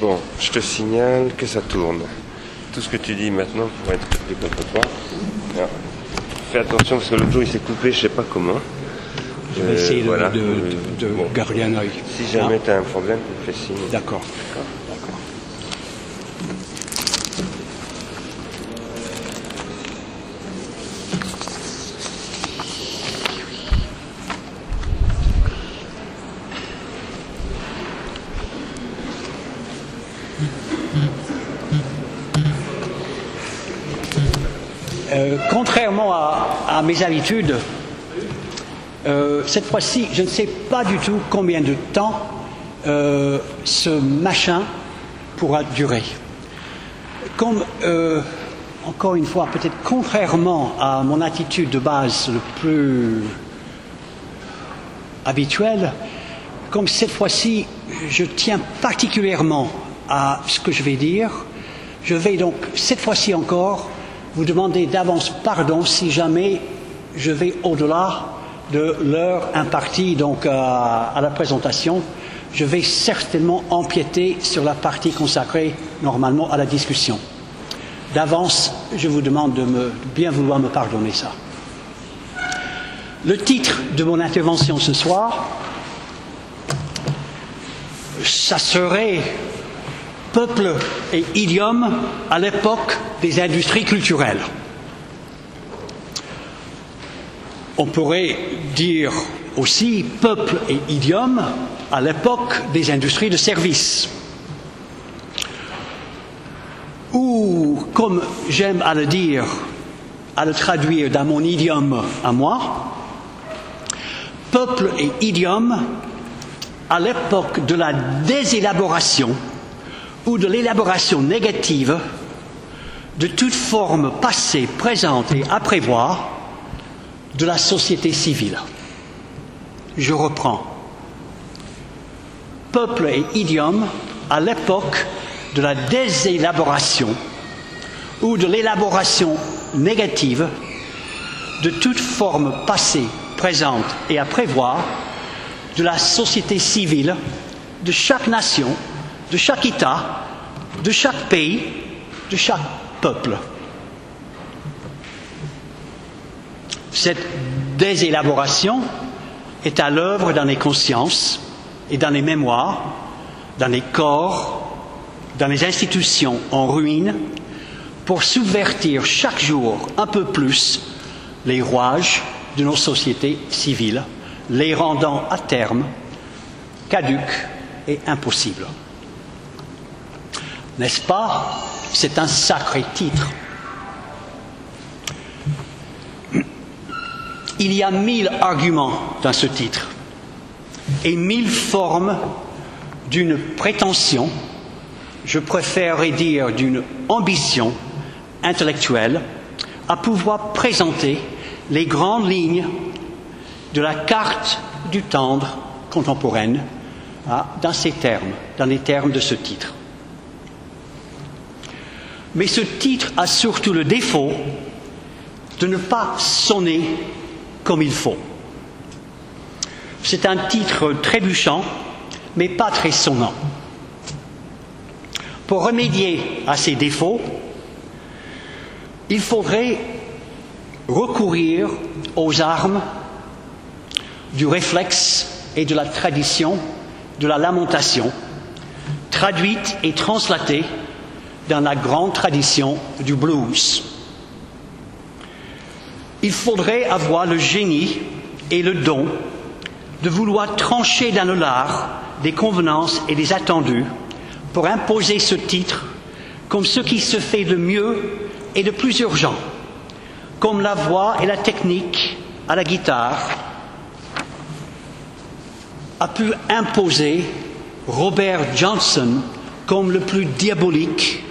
Bon, je te signale que ça tourne. Tout ce que tu dis maintenant pourrait être coupé contre toi. Alors, fais attention parce que l'autre jour il s'est coupé, je sais pas comment. Je vais essayer de, voilà. de- de- de Bon. garder un œil. Si jamais Hein tu as un problème, tu me fais signe. D'accord. D'accord. Euh, contrairement mes habitudes, euh, cette fois-ci, je ne sais pas du tout combien de temps euh, ce machin pourra durer. Comme, euh, encore une fois, peut-être contrairement à mon attitude de base le plus habituelle, comme cette fois-ci, je tiens particulièrement à ce que je vais dire, je vais donc cette fois-ci encore vous demander d'avance pardon si jamais je vais au-delà de l'heure impartie donc à, à la présentation. Je vais certainement empiéter sur la partie consacrée normalement à la discussion. D'avance, je vous demande de, me, bien vouloir me pardonner ça. Le titre de mon intervention ce soir, ça serait Peuple et idiome à l'époque des industries culturelles. On pourrait dire aussi peuple et idiome à l'époque des industries de services. Ou, comme j'aime à le dire, à le traduire dans mon idiome à moi, peuple et idiome à l'époque de la désélaboration ou de l'élaboration négative de toute forme passée, présente et à prévoir de la société civile. Je reprends. Peuple et idiome à l'époque de la désélaboration ou de l'élaboration négative de toute forme passée, présente et à prévoir de la société civile de chaque nation, de chaque État, de chaque pays, de chaque peuple. Cette désélaboration est à l'œuvre dans les consciences et dans les mémoires, dans les corps, dans les institutions en ruine, pour subvertir chaque jour un peu plus les rouages de nos sociétés civiles, les rendant à terme caduques et impossibles. N'est-ce pas? C'est un sacré titre. Il y a mille arguments dans ce titre et mille formes d'une prétention, je préférerais dire d'une ambition intellectuelle, à pouvoir présenter les grandes lignes de la carte du tendre contemporaine hein, dans ces termes, dans les termes de ce titre. Mais ce titre a surtout le défaut de ne pas sonner comme il faut. C'est un titre trébuchant, mais pas très sonnant. Pour remédier à ces défauts, il faudrait recourir aux armes du réflexe et de la tradition de la lamentation, traduite et translatée dans la grande tradition du blues. Il faudrait avoir le génie et le don de vouloir trancher dans le lard des convenances et des attendus pour imposer ce titre comme ce qui se fait de mieux et de plus urgent, comme la voix et la technique à la guitare a pu imposer Robert Johnson comme le plus diabolique,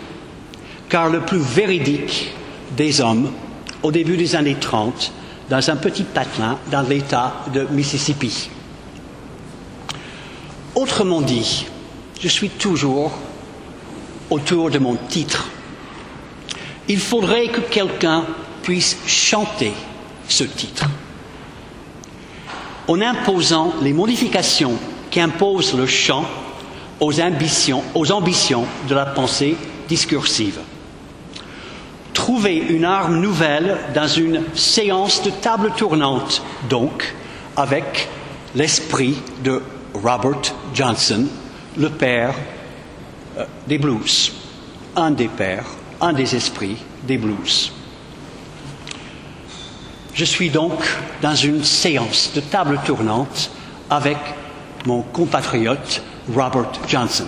car le plus véridique des hommes au début des années 30 dans un petit patelin dans l'État de Mississippi. Autrement dit, je suis toujours autour de mon titre. Il faudrait que quelqu'un puisse chanter ce titre en imposant les modifications qu'impose le chant aux ambitions, aux ambitions de la pensée discursive. Trouver une arme nouvelle dans une séance de table tournante, donc, avec l'esprit de Robert Johnson, le père euh, des blues, un des pères, un des esprits des blues. Je suis donc dans une séance de table tournante avec mon compatriote Robert Johnson.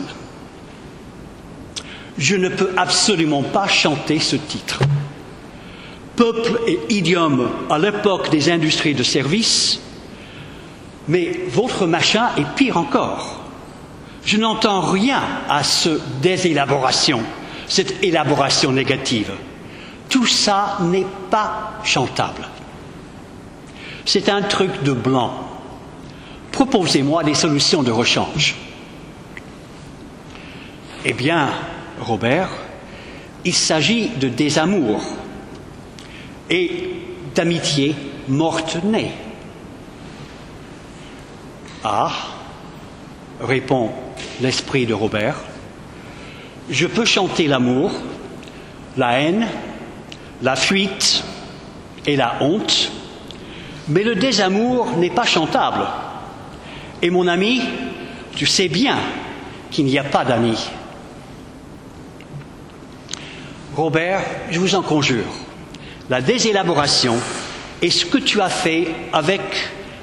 Je ne peux absolument pas chanter ce titre. Peuple et idiome à l'époque des industries de service, mais votre machin est pire encore. Je n'entends rien à ce désélaboration, cette élaboration négative. Tout ça n'est pas chantable. C'est un truc de blanc. Proposez-moi des solutions de rechange. Eh bien, Robert, il s'agit de désamour et d'amitié morte-née. Ah, répond l'esprit de Robert, je peux chanter l'amour, la haine, la fuite et la honte, mais le désamour n'est pas chantable. Et mon ami, tu sais bien qu'il n'y a pas d'amis. Robert, je vous en conjure, la désélaboration est ce que tu as fait avec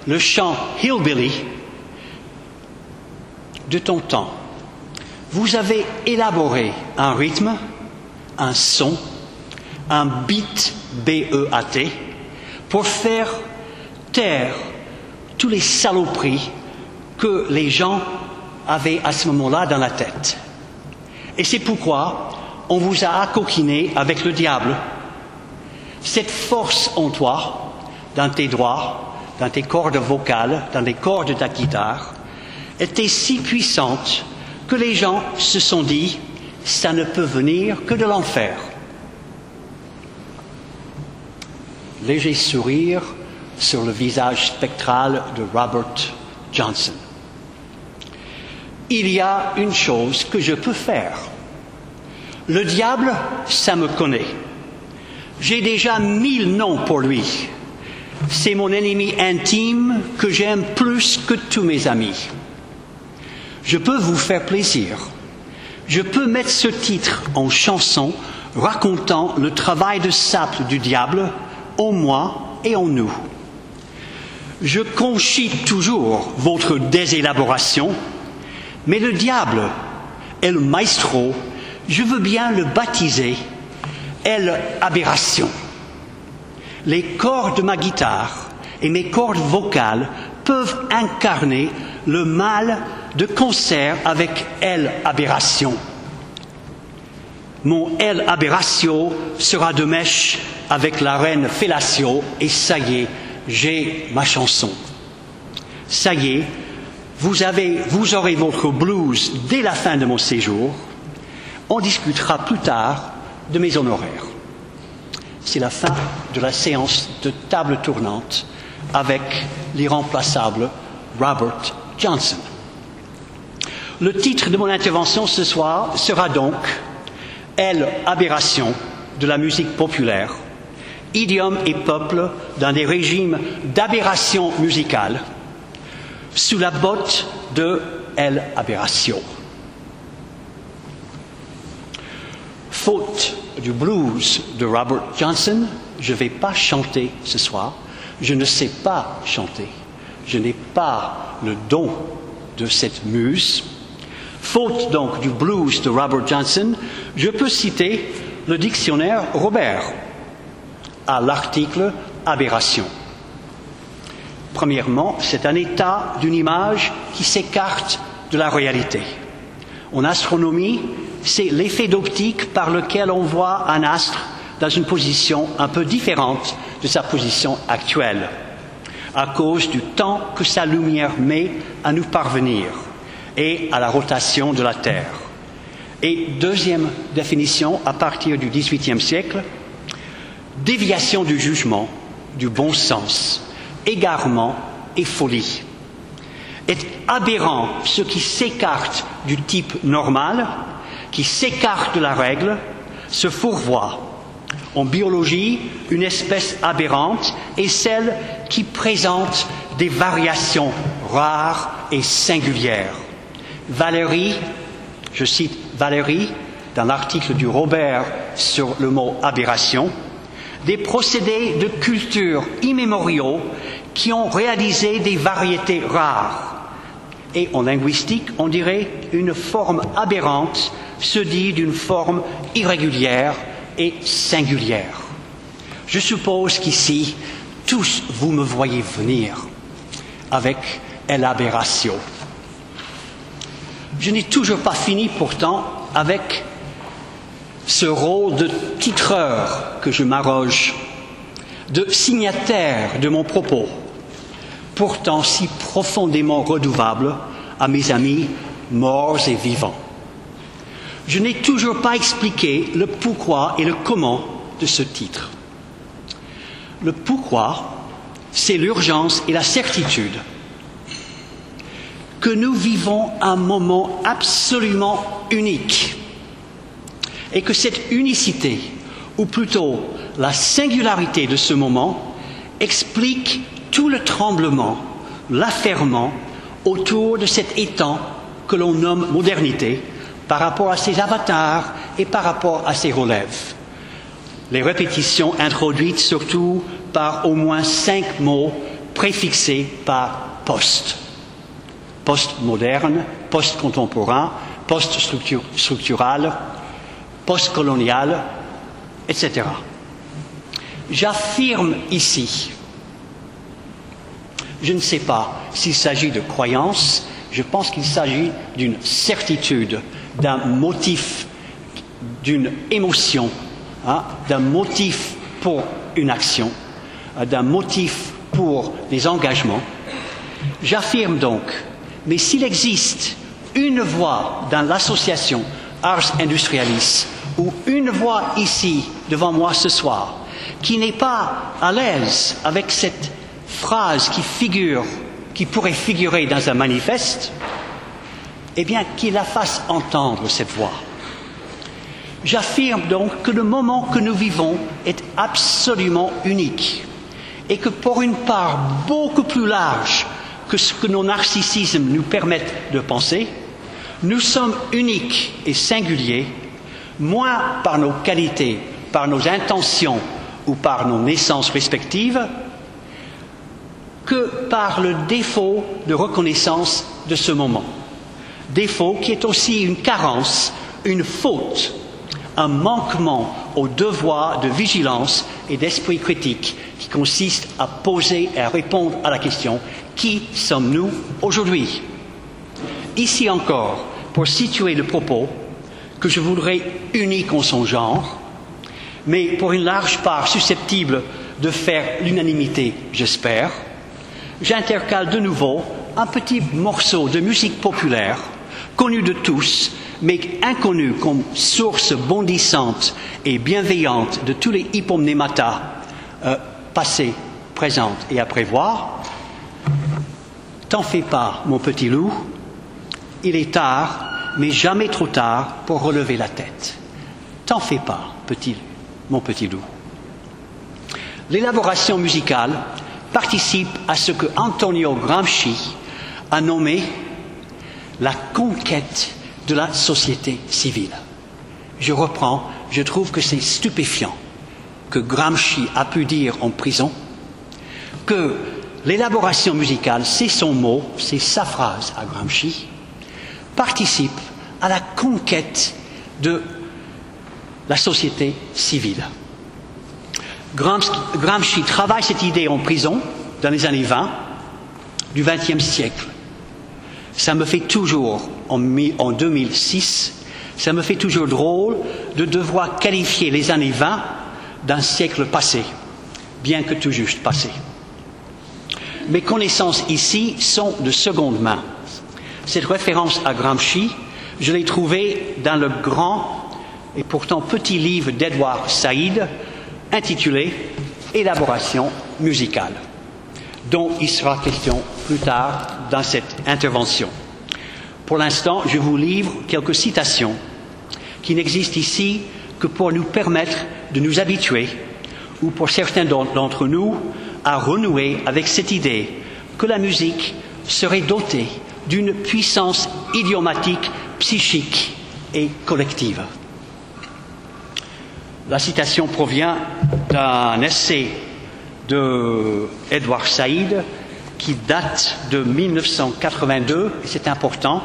le chant Hillbilly de ton temps. Vous avez élaboré un rythme, un son, un beat B-E-A-T pour faire taire tous les saloperies que les gens avaient à ce moment-là dans la tête. Et c'est pourquoi on vous a accoquiné avec le diable. Cette force en toi, dans tes droits, dans tes cordes vocales, dans les cordes de ta guitare, était si puissante que les gens se sont dit, ça ne peut venir que de l'enfer. Léger sourire sur le visage spectral de Robert Johnson. Il y a une chose que je peux faire. Le diable, ça me connaît. J'ai déjà mille noms pour lui. C'est mon ennemi intime que j'aime plus que tous mes amis. Je peux vous faire plaisir. Je peux mettre ce titre en chanson racontant le travail de sape du diable en moi et en nous. Je conchis toujours votre désélaboration, mais le diable est le maestro je veux bien le baptiser elle aberration. Les cordes de ma guitare et mes cordes vocales peuvent incarner le mal de concert avec elle aberration. Mon elle aberratio sera de mèche avec la reine Fellatio et ça y est, j'ai ma chanson. Ça y est, vous, vous aurez votre blues dès la fin de mon séjour on discutera plus tard de mes honoraires. C'est la fin de la séance de table tournante avec l'irremplaçable Robert Johnson. Le titre de mon intervention ce soir sera donc Elle, aberration de la musique populaire, idiome et peuple dans des régimes d'aberration musicale, sous la botte de Elle, aberration. Faute du blues de Robert Johnson, je ne vais pas chanter ce soir. Je ne sais pas chanter. Je n'ai pas le don de cette muse. Faute donc du blues de Robert Johnson, je peux citer le dictionnaire Robert à l'article aberration. Premièrement, c'est un état d'une image qui s'écarte de la réalité. En astronomie, c'est l'effet d'optique par lequel on voit un astre dans une position un peu différente de sa position actuelle, à cause du temps que sa lumière met à nous parvenir et à la rotation de la Terre. Et deuxième définition, à partir du XVIIIe siècle, déviation du jugement, du bon sens, égarement et folie. est aberrant ce qui s'écarte du type normal, qui s'écarte de la règle, se fourvoie. En biologie, une espèce aberrante est celle qui présente des variations rares et singulières. Valérie, je cite Valérie dans l'article du Robert sur le mot aberration, des procédés de culture immémoriaux qui ont réalisé des variétés rares. Et en linguistique, on dirait une forme aberrante se dit d'une forme irrégulière et singulière. Je suppose qu'ici, tous vous me voyez venir avec l'aberration. Je n'ai toujours pas fini pourtant avec ce rôle de titreur que je m'arroge, de signataire de mon propos, pourtant si profondément redouable à mes amis morts et vivants. Je n'ai toujours pas expliqué le pourquoi et le comment de ce titre. Le pourquoi, c'est l'urgence et la certitude que nous vivons un moment absolument unique et que cette unicité, ou plutôt la singularité de ce moment, explique tout le tremblement, l'affairement autour de cet étang que l'on nomme modernité par rapport à ses avatars et par rapport à ses relèves. Les répétitions introduites surtout par au moins cinq mots préfixés par post. Post-moderne, post-contemporain, post-structural, post-colonial, etc. J'affirme ici, je ne sais pas s'il s'agit de croyance, je pense qu'il s'agit d'une certitude, d'un motif, d'une émotion, hein, d'un motif pour une action, euh, d'un motif pour des engagements. J'affirme donc, mais s'il existe une voix dans l'association Ars Industrialis ou une voix ici devant moi ce soir qui n'est pas à l'aise avec cette phrase qui figure, qui pourrait figurer dans un manifeste, eh bien qu'il la fasse entendre cette voix. J'affirme donc que le moment que nous vivons est absolument unique et que pour une part beaucoup plus large que ce que nos narcissismes nous permettent de penser, nous sommes uniques et singuliers moins par nos qualités, par nos intentions ou par nos naissances respectives, que par le défaut de reconnaissance de ce moment. Défaut qui est aussi une carence, une faute, un manquement au devoir de vigilance et d'esprit critique qui consiste à poser et à répondre à la question qui sommes-nous aujourd'hui? Ici encore, pour situer le propos, que je voudrais unique en son genre, mais pour une large part susceptible de faire l'unanimité, j'espère, j'intercale de nouveau un petit morceau de musique populaire, connu de tous, mais inconnu comme source bondissante et bienveillante de tous les hypomnématas euh, passés, présents et à prévoir. T'en fais pas, mon petit loup, il est tard, mais jamais trop tard pour relever la tête. T'en fais pas, petit, mon petit loup. L'élaboration musicale participe à ce que Antonio Gramsci a nommé la conquête de la société civile. Je reprends, je trouve que c'est stupéfiant que Gramsci a pu dire en prison que l'élaboration musicale, c'est son mot, c'est sa phrase à Gramsci, participe à la conquête de la société civile. Gramsci travaille cette idée en prison dans les années 20 du XXe siècle. Ça me fait toujours, en, en 2006, ça me fait toujours drôle de devoir qualifier les années 20 d'un siècle passé, bien que tout juste passé. Mes connaissances ici sont de seconde main. Cette référence à Gramsci, je l'ai trouvée dans le grand et pourtant petit livre d'Edward Saïd intitulé Élaboration musicale. Dont il sera question plus tard dans cette intervention. Pour l'instant, je vous livre quelques citations qui n'existent ici que pour nous permettre de nous habituer, ou pour certains d'entre nous, à renouer avec cette idée que la musique serait dotée d'une puissance idiomatique, psychique et collective. La citation provient d'un essai de Edward Said qui date de 1982, et c'est important.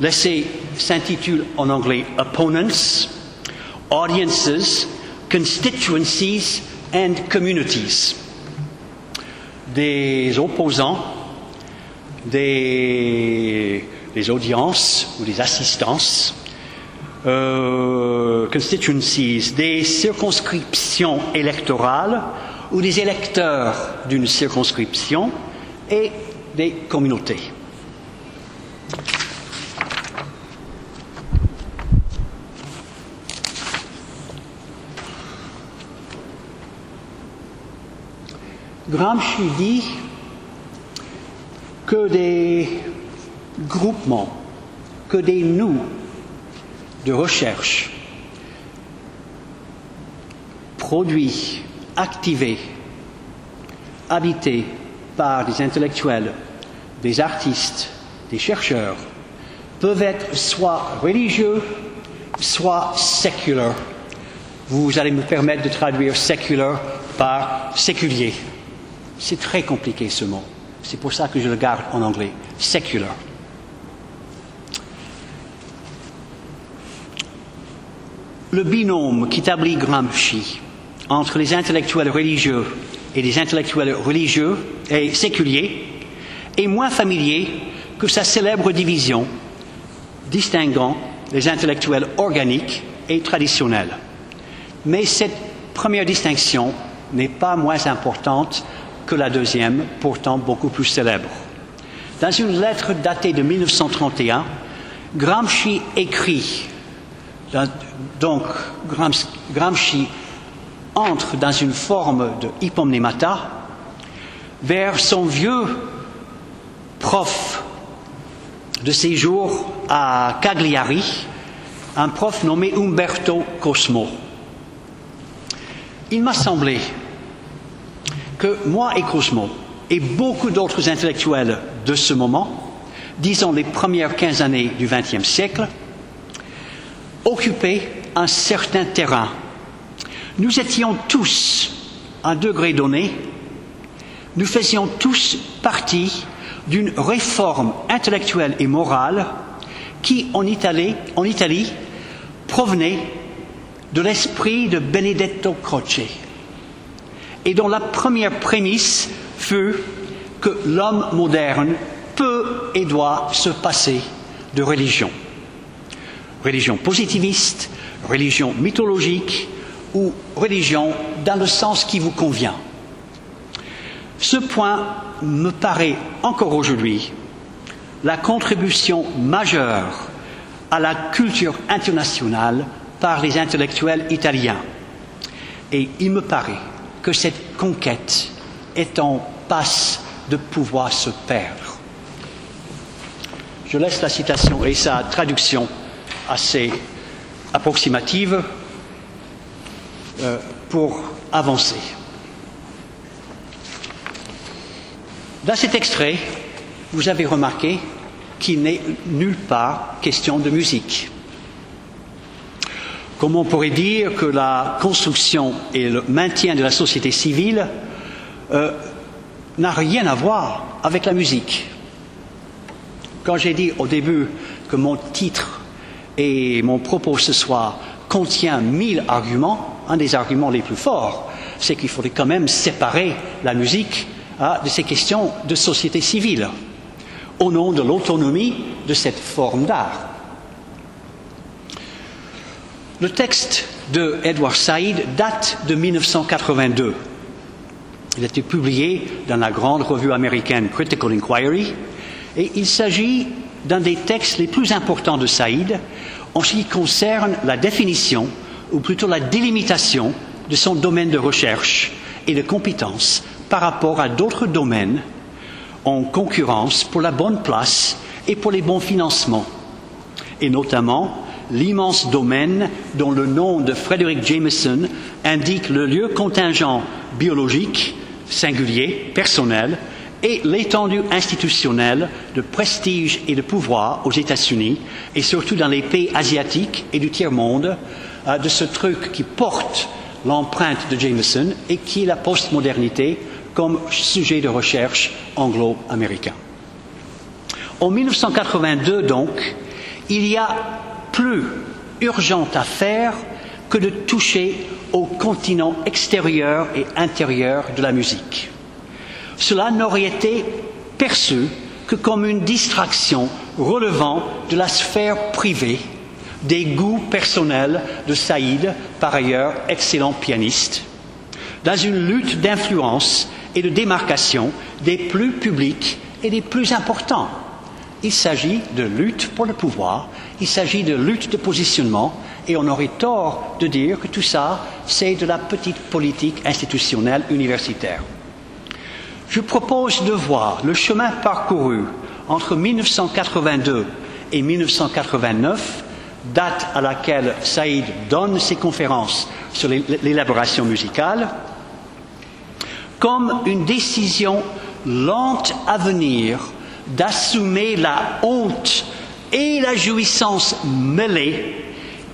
L'essai s'intitule en anglais Opponents, Audiences, Constituencies and Communities. Des opposants, des, audiences ou des assistances, euh, constituencies, des circonscriptions électorales ou des électeurs d'une circonscription et des communautés. Gramsci dit que des groupements, que des nous de recherche produits, activés, habités par des intellectuels, des artistes, des chercheurs, peuvent être soit religieux, soit séculaires. Vous allez me permettre de traduire séculaire par séculier. C'est très compliqué ce mot. C'est pour ça que je le garde en anglais. Secular. Le binôme qu'établit Gramsci entre les intellectuels religieux et les intellectuels religieux et séculiers est moins familier que sa célèbre division distinguant les intellectuels organiques et traditionnels. Mais cette première distinction n'est pas moins importante que la deuxième, pourtant beaucoup plus célèbre. Dans une lettre datée de 1931, Gramsci écrit, donc Gramsci entre dans une forme de hypomnémata vers son vieux prof de séjour à Cagliari, un prof nommé Umberto Cosmo. Il m'a semblé que moi et Cosmo, et beaucoup d'autres intellectuels de ce moment, disons les premières quinze années du XXe siècle, occupaient un certain terrain. Nous étions tous, à un degré donné, nous faisions tous partie d'une réforme intellectuelle et morale qui, en Italie, en Italie provenait de l'esprit de Benedetto Croce et dont la première prémisse fut que l'homme moderne peut et doit se passer de religion. Religion positiviste, religion mythologique ou religion dans le sens qui vous convient. Ce point me paraît encore aujourd'hui la contribution majeure à la culture internationale par les intellectuels italiens. Et il me paraît que cette conquête est en passe de pouvoir se perdre. Je laisse la citation et sa traduction assez approximative pour avancer. Dans cet extrait, vous avez remarqué qu'il n'est nulle part question de musique. Comment on pourrait dire que la construction et le maintien de la société civile euh, n'a rien à voir avec la musique Quand j'ai dit au début que mon titre et mon propos ce soir contient mille arguments, un des arguments les plus forts, c'est qu'il faudrait quand même séparer la musique hein, de ces questions de société civile, au nom de l'autonomie de cette forme d'art. Le texte de Edward Said date de 1982. Il a été publié dans la grande revue américaine Critical Inquiry et il s'agit d'un des textes les plus importants de Saïd en ce qui concerne la définition, ou plutôt la délimitation de son domaine de recherche et de compétences par rapport à d'autres domaines en concurrence pour la bonne place et pour les bons financements, et notamment l'immense domaine dont le nom de Frederick Jameson indique le lieu contingent biologique, singulier, personnel, et l'étendue institutionnelle de prestige et de pouvoir aux États-Unis et surtout dans les pays asiatiques et du tiers-monde euh, de ce truc qui porte l'empreinte de Jameson et qui est la postmodernité comme sujet de recherche anglo-américain. En 1982, donc, il y a plus urgent à faire que de toucher au continent extérieur et intérieur de la musique. Cela n'aurait été perçu que comme une distraction relevant de la sphère privée, des goûts personnels de Saïd, par ailleurs excellent pianiste, dans une lutte d'influence et de démarcation des plus publics et des plus importants. Il s'agit de lutte pour le pouvoir, il s'agit de lutte de positionnement, et on aurait tort de dire que tout ça, c'est de la petite politique institutionnelle universitaire. Je propose de voir le chemin parcouru entre 1982 et 1989, date à laquelle Saïd donne ses conférences sur l'élaboration musicale, comme une décision lente à venir d'assumer la honte et la jouissance mêlée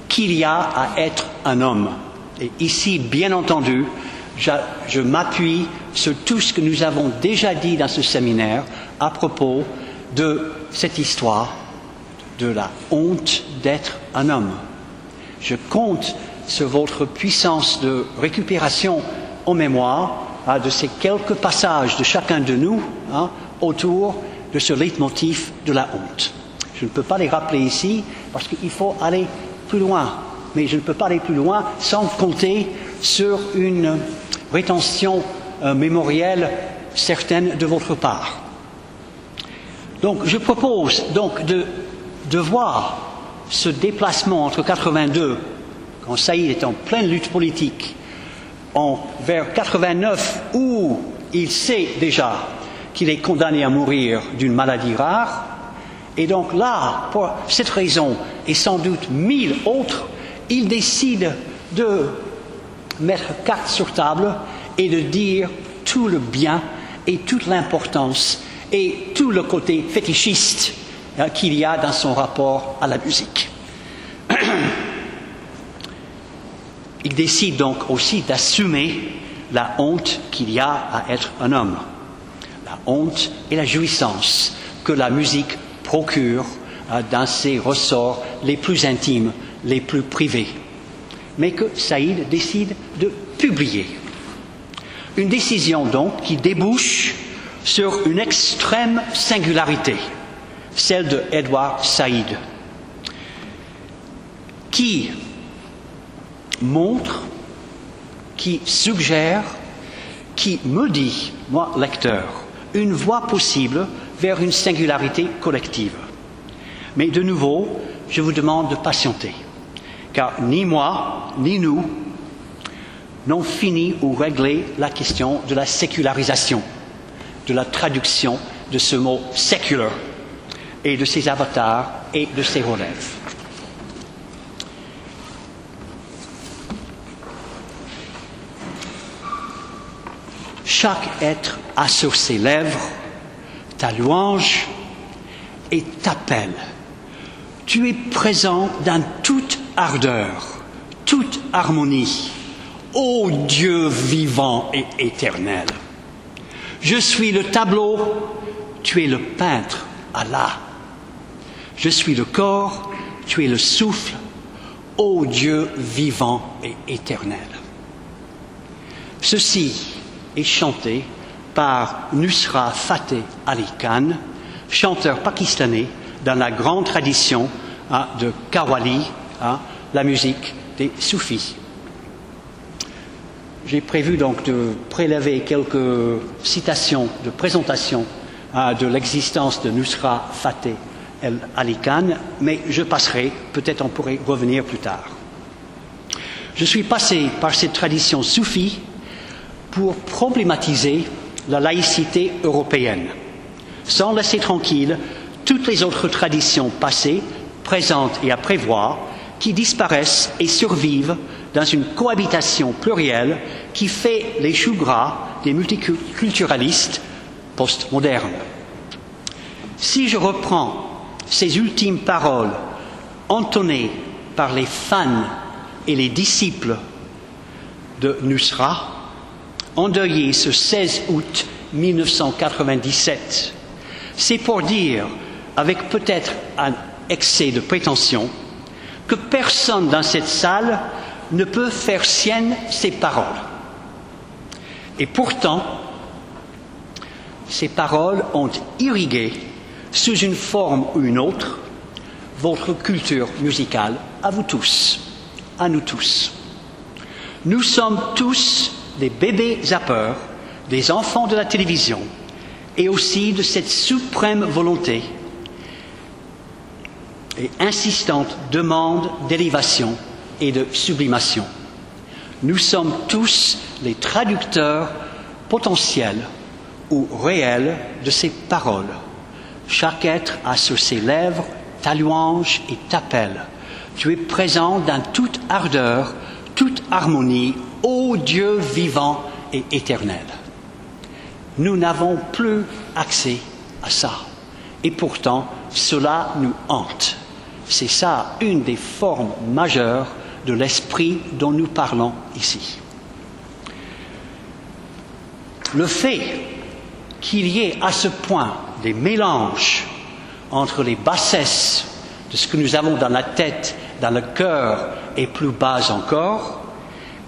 qu'il y a à être un homme. Et ici, bien entendu, je, je m'appuie sur tout ce que nous avons déjà dit dans ce séminaire à propos de cette histoire de la honte d'être un homme. Je compte sur votre puissance de récupération en mémoire hein, de ces quelques passages de chacun de nous hein, autour de ce leitmotiv de la honte. Je ne peux pas les rappeler ici parce qu'il faut aller plus loin. Mais je ne peux pas aller plus loin sans compter sur une rétention euh, mémorielle certaine de votre part. Donc je propose donc de, de voir ce déplacement entre 82, quand Saïd est en pleine lutte politique, en, vers 89, où il sait déjà qu'il est condamné à mourir d'une maladie rare, et donc là, pour cette raison et sans doute mille autres, il décide de mettre carte sur table et de dire tout le bien et toute l'importance et tout le côté fétichiste qu'il y a dans son rapport à la musique. Il décide donc aussi d'assumer la honte qu'il y a à être un homme, la honte et la jouissance que la musique procure euh, dans ses ressorts les plus intimes, les plus privés, mais que Saïd décide de publier. Une décision donc qui débouche sur une extrême singularité, celle de Edward Saïd, qui montre, qui suggère, qui me dit, moi lecteur, une voie possible vers une singularité collective. Mais de nouveau, je vous demande de patienter, car ni moi, ni nous n'ont fini ou réglé la question de la sécularisation, de la traduction de ce mot secular et de ses avatars et de ses relèves. Chaque être a sur ses lèvres ta louange et t'appelle. Tu es présent dans toute ardeur, toute harmonie. Ô Dieu vivant et éternel, je suis le tableau, tu es le peintre, Allah. Je suis le corps, tu es le souffle, ô Dieu vivant et éternel. Ceci est chanté par Nusra Fateh Ali Khan, chanteur pakistanais dans la grande tradition hein, de Kawali, hein, la musique des soufis. J'ai prévu donc de prélever quelques citations de présentation hein, de l'existence de Nusra Fateh Ali Khan, mais je passerai, peut-être on pourrait revenir plus tard. Je suis passé par cette tradition soufie pour problématiser la laïcité européenne sans laisser tranquilles toutes les autres traditions passées, présentes et à prévoir, qui disparaissent et survivent dans une cohabitation plurielle qui fait les choux gras des multiculturalistes postmodernes. Si je reprends ces ultimes paroles entonnées par les fans et les disciples de Nusra, endeuillés ce 16 août 1997, c'est pour dire, avec peut-être un excès de prétention, que personne dans cette salle ne peut faire sienne ces paroles. Et pourtant, ces paroles ont irrigué, sous une forme ou une autre, votre culture musicale, à vous tous, à nous tous. Nous sommes tous des bébés zappeurs, des enfants de la télévision, et aussi de cette suprême volonté et insistante demande d'élévation et de sublimation. Nous sommes tous les traducteurs potentiels ou réels de ces paroles. Chaque être a sur ses lèvres ta louange et t'appelle. Tu es présent dans toute ardeur, toute harmonie, ô Dieu vivant et éternel. Nous n'avons plus accès à ça. Et pourtant, cela nous hante. C'est ça une des formes majeures de l'esprit dont nous parlons ici. Le fait qu'il y ait à ce point des mélanges entre les bassesses de ce que nous avons dans la tête, dans le cœur et plus bas encore,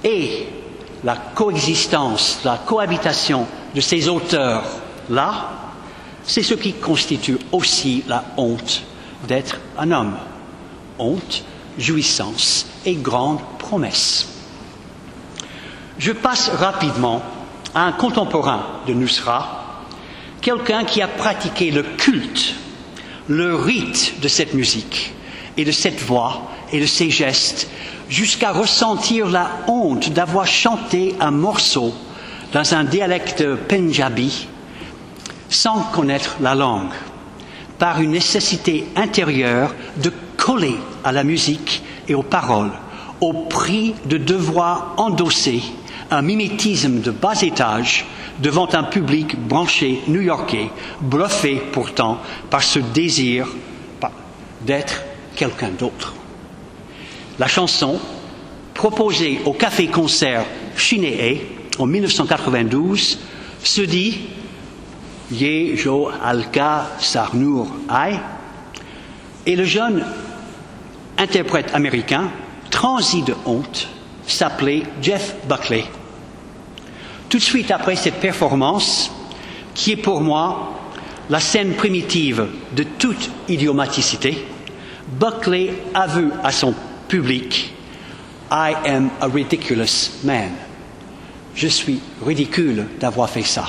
et la coexistence, la cohabitation de ces auteurs-là, c'est ce qui constitue aussi la honte d'être un homme. Honte, jouissance et grande promesse. Je passe rapidement à un contemporain de Nusra, quelqu'un qui a pratiqué le culte, le rite de cette musique et de cette voix et de ces gestes, jusqu'à ressentir la honte d'avoir chanté un morceau dans un dialecte punjabi sans connaître la langue par une nécessité intérieure de coller à la musique et aux paroles, au prix de devoir endosser un mimétisme de bas étage devant un public branché new-yorkais, bluffé pourtant par ce désir d'être quelqu'un d'autre. La chanson, proposée au café-concert Chinéé en 1992, se dit Ye Jo Alka Sarnour Ai. Et le jeune interprète américain, transi de honte, s'appelait Jeff Buckley. Tout de suite après cette performance, qui est pour moi la scène primitive de toute idiomaticité, Buckley avoue à son public I am a ridiculous man. Je suis ridicule d'avoir fait ça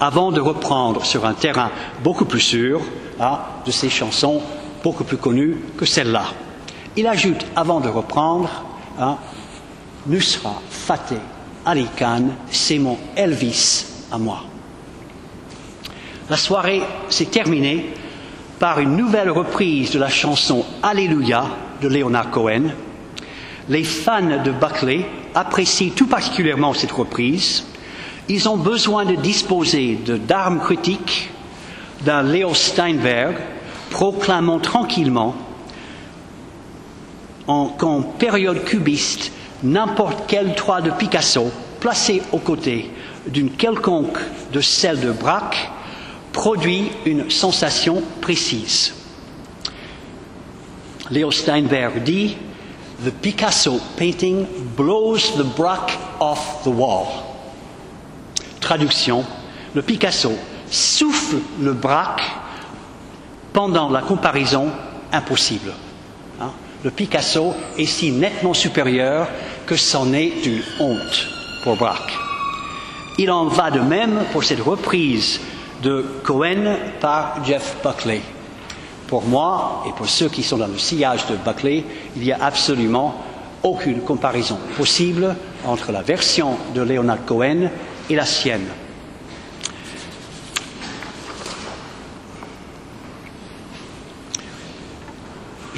avant de reprendre sur un terrain beaucoup plus sûr de ses chansons beaucoup plus connues que celle-là. Il ajoute, avant de reprendre, hein, Nusra Fateh Ali Khan, c'est mon Elvis à moi. La soirée s'est terminée par une nouvelle reprise de la chanson Alléluia de Leonard Cohen. Les fans de Buckley apprécient tout particulièrement cette reprise ils ont besoin de disposer d'armes critiques d'un Léo Steinberg proclamant tranquillement qu'en période cubiste, n'importe quel toit de Picasso placé aux côtés d'une quelconque de celle de Braque produit une sensation précise. Léo Steinberg dit The Picasso painting blows the Braque off the wall. Traduction, le Picasso souffle le braque pendant la comparaison impossible. Le Picasso est si nettement supérieur que c'en est une honte pour Braque. Il en va de même pour cette reprise de Cohen par Jeff Buckley. Pour moi et pour ceux qui sont dans le sillage de Buckley, il n'y a absolument aucune comparaison possible entre la version de Leonard Cohen et la sienne.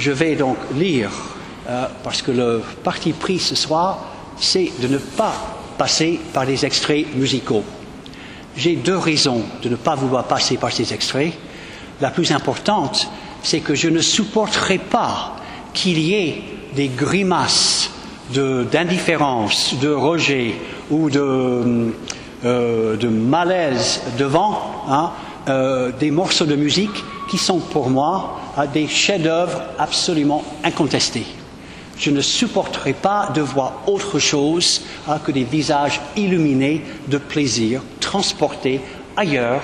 Je vais donc lire, euh, parce que le parti pris ce soir, c'est de ne pas passer par des extraits musicaux. J'ai deux raisons de ne pas vouloir passer par ces extraits. La plus importante, c'est que je ne supporterai pas qu'il y ait des grimaces d'indifférence, de, rejet ou de, euh, malaise devant hein, euh, des morceaux de musique qui sont pour moi des chefs-d'œuvre absolument incontestés. Je ne supporterai pas de voir autre chose hein, que des visages illuminés de plaisir, transportés ailleurs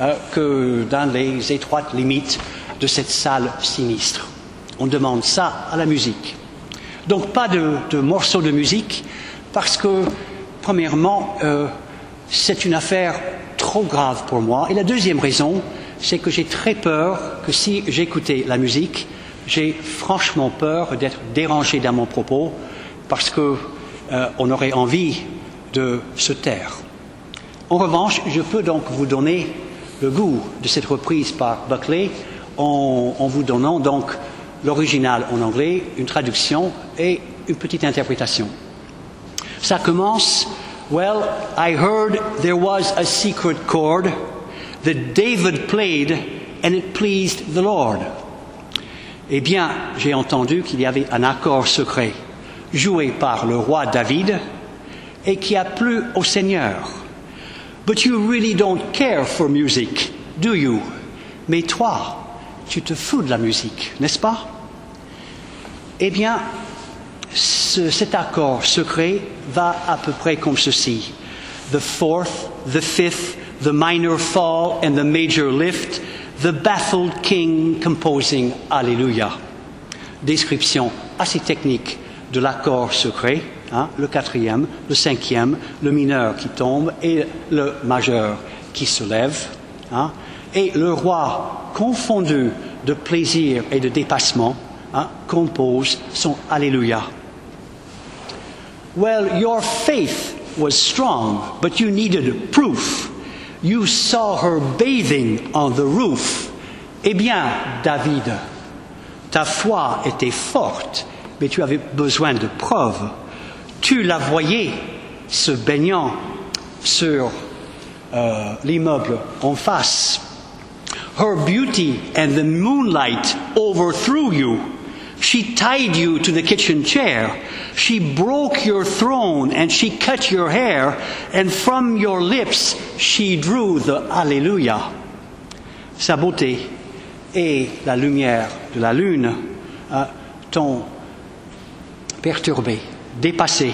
euh, que dans les étroites limites de cette salle sinistre. On demande ça à la musique. Donc pas de, morceaux de musique parce que, premièrement, euh, c'est une affaire trop grave pour moi. Et la deuxième raison, c'est que j'ai très peur que si j'écoutais la musique, j'ai franchement peur d'être dérangé dans mon propos parce qu'on euh, aurait envie de se taire. En revanche, je peux donc vous donner le goût de cette reprise par Buckley en, en vous donnant donc l'original en anglais, une traduction et une petite interprétation. Ça commence Well, I heard there was a secret chord that David played and it pleased the Lord. Eh bien, j'ai entendu qu'il y avait un accord secret joué par le roi David et qui a plu au Seigneur. But you really don't care for music, do you? Mais toi, tu te fous de la musique, n'est-ce pas? Eh bien, ce, cet accord secret va à peu près comme ceci. The fourth, the fifth, the minor fall and the major lift, the baffled king composing Alléluia. Description assez technique de l'accord secret, hein, le quatrième, le cinquième, le mineur qui tombe et le majeur qui se lève. Hein, et le roi, confondu de plaisir et de dépassement, hein, compose son Alléluia. Well, your faith was strong, but you needed proof. You saw her bathing on the roof. Eh bien, David, ta foi était forte, mais tu avais besoin de preuves. Tu la voyais se baignant sur euh, l'immeuble en face. Her beauty and the moonlight overthrew you. She tied you to the kitchen chair. She broke your throne and she cut your hair, and from your lips she drew the Alleluia. Sa beauté et la lumière de la lune euh, t'ont perturbé, dépassé.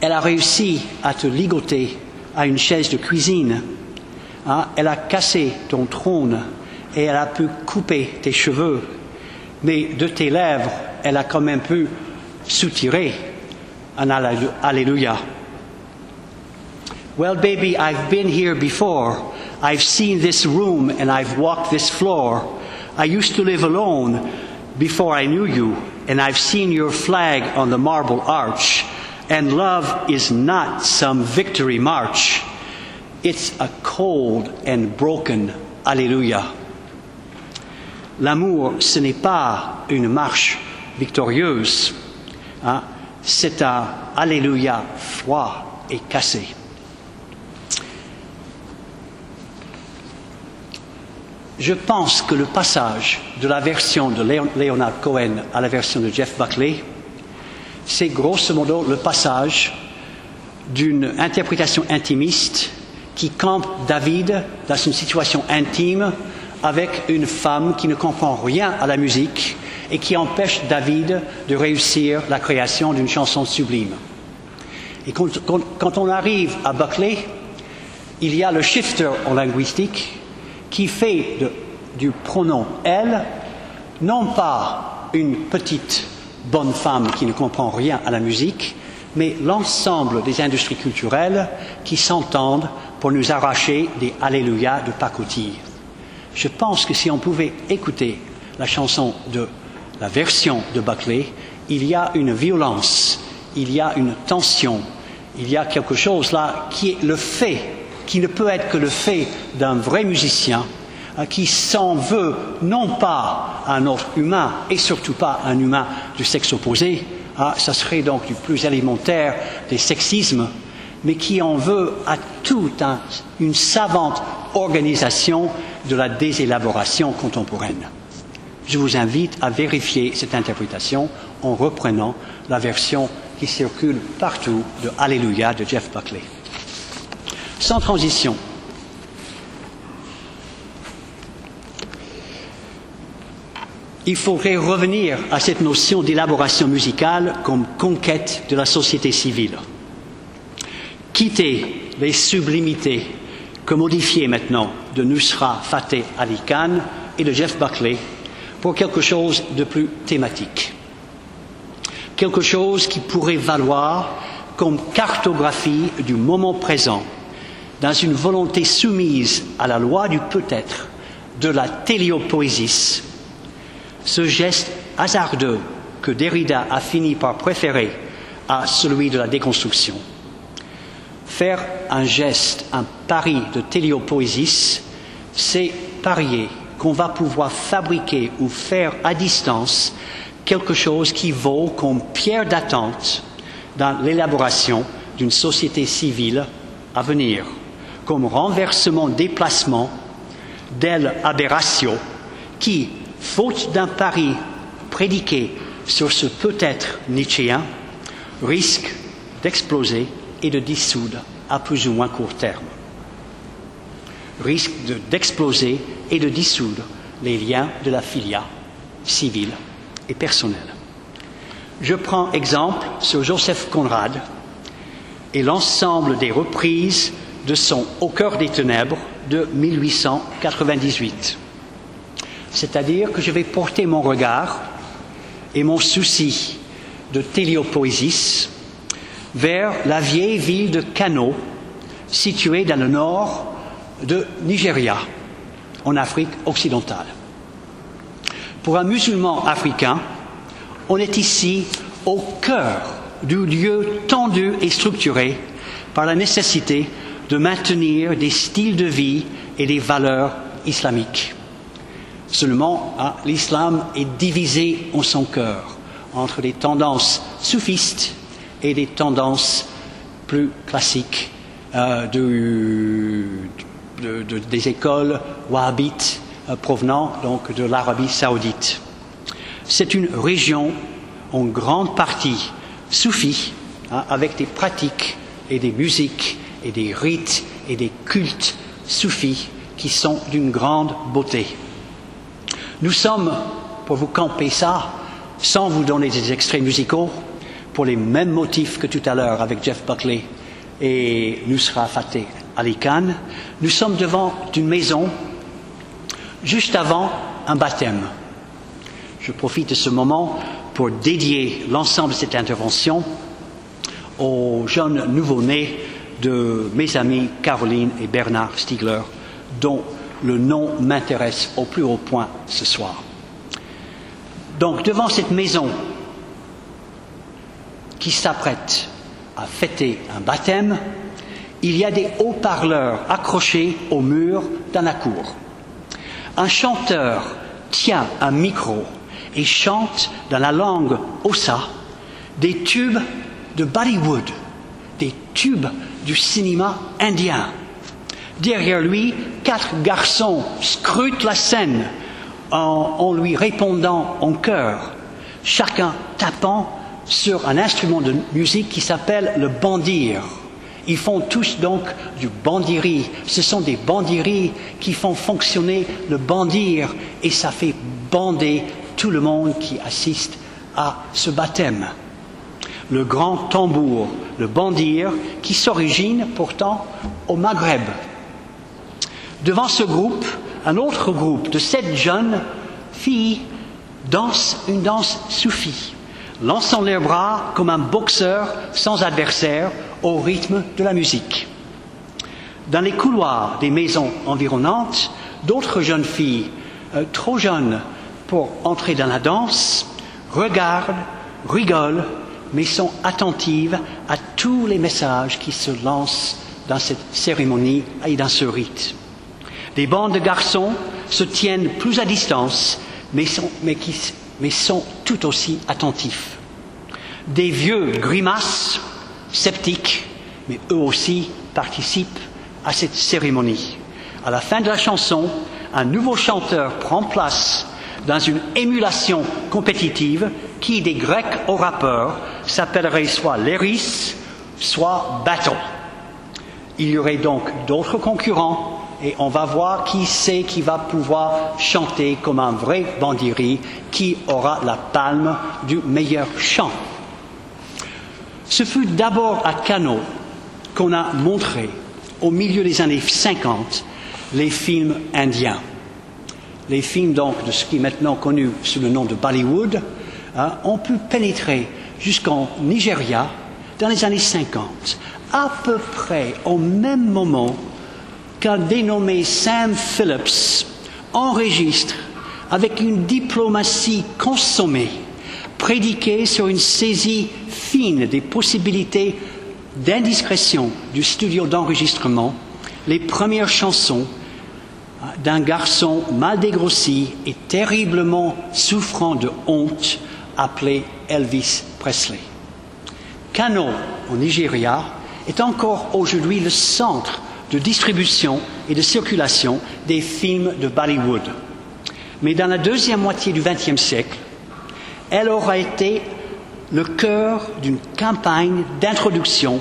Elle a réussi à te ligoter à une chaise de cuisine. Hein. Elle a cassé ton trône et elle a pu couper tes cheveux mais de tes lèvres, elle a quand même pu soutirer un Alléluia. Well, baby, I've been here before. I've seen this room and I've walked this floor. I used to live alone before I knew you, and I've seen your flag on the marble arch. And love is not some victory march. It's a cold and broken Alleluia. L'amour, ce n'est pas une marche victorieuse, hein, c'est un Alléluia froid et cassé. Je pense que le passage de la version de Leonard Cohen à la version de Jeff Buckley, c'est grosso modo le passage d'une interprétation intimiste qui campe David dans une situation intime avec une femme qui ne comprend rien à la musique et qui empêche David de réussir la création d'une chanson sublime. Quand, on arrive à Buckley, il y a le shifter en linguistique qui fait du pronom elle non pas une petite bonne femme qui ne comprend rien à la musique, mais l'ensemble des industries culturelles qui s'entendent pour nous arracher des Alléluia de pacotille. Je pense que si on pouvait écouter la chanson de la version de Buckley, il y a une violence, il y a une tension, il y a quelque chose là qui est le fait, qui ne peut être que le fait d'un vrai musicien, euh, qui s'en veut non pas à un autre humain et surtout pas un humain du sexe opposé, ah, ça serait donc du plus élémentaire des sexismes, mais qui en veut à toute une savante organisation de la désélaboration contemporaine. Je vous invite à vérifier cette interprétation en reprenant la version qui circule partout de Alléluia de Jeff Buckley. Sans transition, il faudrait revenir à cette notion d'élaboration musicale comme conquête de la société civile. Quitter les sublimités que modifier maintenant de Nusra Fateh Ali Khan et de Jeff Buckley pour quelque chose de plus thématique. Quelque chose qui pourrait valoir comme cartographie du moment présent, dans une volonté soumise à la loi du peut-être, de la téliopoésis, ce geste hasardeux que Derrida a fini par préférer à celui de la déconstruction. Faire un geste, un pari de téliopoésis, c'est parier qu'on va pouvoir fabriquer ou faire à distance quelque chose qui vaut comme pierre d'attente dans l'élaboration d'une société civile à venir, comme renversement, déplacement d'elle aberratio qui, faute d'un pari prédiqué sur ce peut-être nietzschéen, risque d'exploser et de dissoudre à plus ou moins court terme. Risque d'exploser et de dissoudre les liens de la filia civile et personnelle. Je prends exemple sur Joseph Conrad et l'ensemble des reprises de son Au cœur des ténèbres de 1898. C'est-à-dire que je vais porter mon regard et mon souci de téliopoésis vers la vieille ville de Kano, située dans le nord de Nigeria, en Afrique occidentale. Pour un musulman africain, on est ici au cœur du lieu tendu et structuré par la nécessité de maintenir des styles de vie et des valeurs islamiques. Seulement, hein, l'islam est divisé en son cœur entre des tendances soufistes et des tendances plus classiques euh, des écoles wahhabites euh, provenant donc de l'Arabie saoudite. C'est une région en grande partie soufie, hein, avec des pratiques et des musiques et des rites et des cultes soufis qui sont d'une grande beauté. Nous sommes, pour vous camper ça, sans vous donner des extraits musicaux, pour les mêmes motifs que tout à l'heure avec Jeff Buckley et Nusra Fateh Ali Khan, nous sommes devant une maison juste avant un baptême. Je profite de ce moment pour dédier l'ensemble de cette intervention aux jeunes nouveau-nés de mes amis Caroline et Bernard Stiegler, dont le nom m'intéresse au plus haut point ce soir. Donc, devant cette maison qui s'apprête à fêter un baptême, il y a des haut-parleurs accrochés au mur dans la cour. Un chanteur tient un micro et chante dans la langue Ossa des tubes de Bollywood, des tubes du cinéma indien. Derrière lui, quatre garçons scrutent la scène en, lui répondant en chœur, chacun tapant sur un instrument de musique qui s'appelle le bandir. Ils font tous donc du bandiri. Ce sont des bandiris qui font fonctionner le bandir et ça fait bander tout le monde qui assiste à ce baptême. Le grand tambour, le bandir, qui s'origine pourtant au Maghreb, Devant ce groupe, un autre groupe de sept jeunes filles danse une danse soufie, lançant leurs bras comme un boxeur sans adversaire au rythme de la musique. Dans les couloirs des maisons environnantes, d'autres jeunes filles, euh, trop jeunes pour entrer dans la danse, regardent, rigolent, mais sont attentives à tous les messages qui se lancent dans cette cérémonie et dans ce rite. Des bandes de garçons se tiennent plus à distance, mais sont, mais mais sont tout aussi attentifs. Des vieux grimaces, sceptiques, mais eux aussi participent à cette cérémonie. À la fin de la chanson, un nouveau chanteur prend place dans une émulation compétitive qui, des Grecs au rappeurs, s'appellerait soit Léris, soit Battle. Il y aurait donc d'autres concurrents et on va voir qui c'est qui va pouvoir chanter comme un vrai bandiri, qui aura la palme du meilleur chant. Ce fut d'abord à Cano qu'on a montré, au milieu des années 50, les films indiens. Les films donc de ce qui est maintenant connu sous le nom de Bollywood hein, ont pu pénétrer jusqu'en Nigeria dans les années 50, à peu près au même moment dénommé Sam Phillips enregistre avec une diplomatie consommée, prédiquée sur une saisie fine des possibilités d'indiscrétion du studio d'enregistrement, les premières chansons d'un garçon mal dégrossi et terriblement souffrant de honte appelé Elvis Presley. Kano, au Nigeria, est encore aujourd'hui le centre de distribution et de circulation des films de Bollywood. Mais dans la deuxième moitié du XXe siècle, elle aura été le cœur d'une campagne d'introduction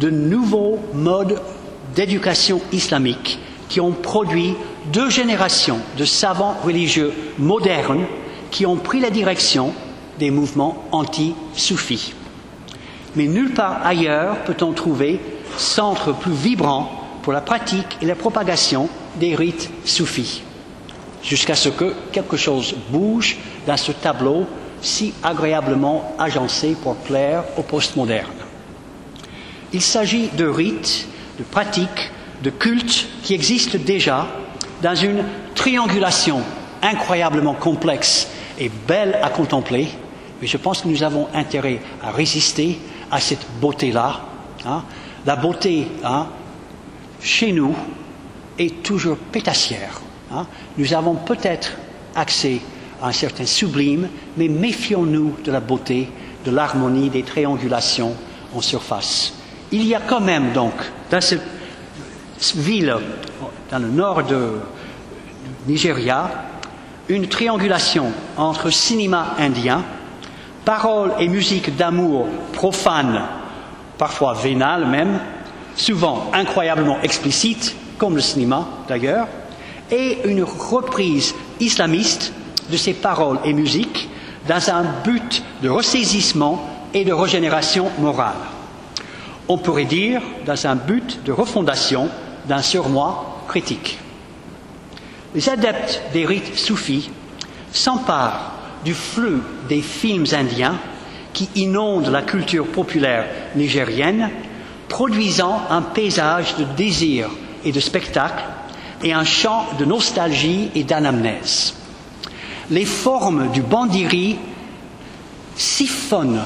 de nouveaux modes d'éducation islamique qui ont produit deux générations de savants religieux modernes qui ont pris la direction des mouvements anti-soufis. Mais nulle part ailleurs peut-on trouver centre plus vibrant pour la pratique et la propagation des rites soufis, jusqu'à ce que quelque chose bouge dans ce tableau si agréablement agencé pour plaire au postmoderne. Il s'agit de rites, de pratiques, de cultes qui existent déjà dans une triangulation incroyablement complexe et belle à contempler, mais je pense que nous avons intérêt à résister à cette beauté-là. Hein. La beauté hein, chez nous est toujours pétassière. Hein. Nous avons peut-être accès à un certain sublime, mais méfions-nous de la beauté, de l'harmonie des triangulations en surface. Il y a quand même donc dans cette ville dans le nord de Nigeria une triangulation entre cinéma indien, paroles et musique d'amour profane, parfois vénale même, souvent incroyablement explicite, comme le cinéma d'ailleurs, et une reprise islamiste de ces paroles et musiques dans un but de ressaisissement et de régénération morale. On pourrait dire dans un but de refondation d'un surmoi critique. Les adeptes des rites soufis s'emparent du flux des films indiens qui inondent la culture populaire nigérienne, produisant un paysage de désir et de spectacle et un chant de nostalgie et d'anamnèse. Les formes du bandiri siphonnent,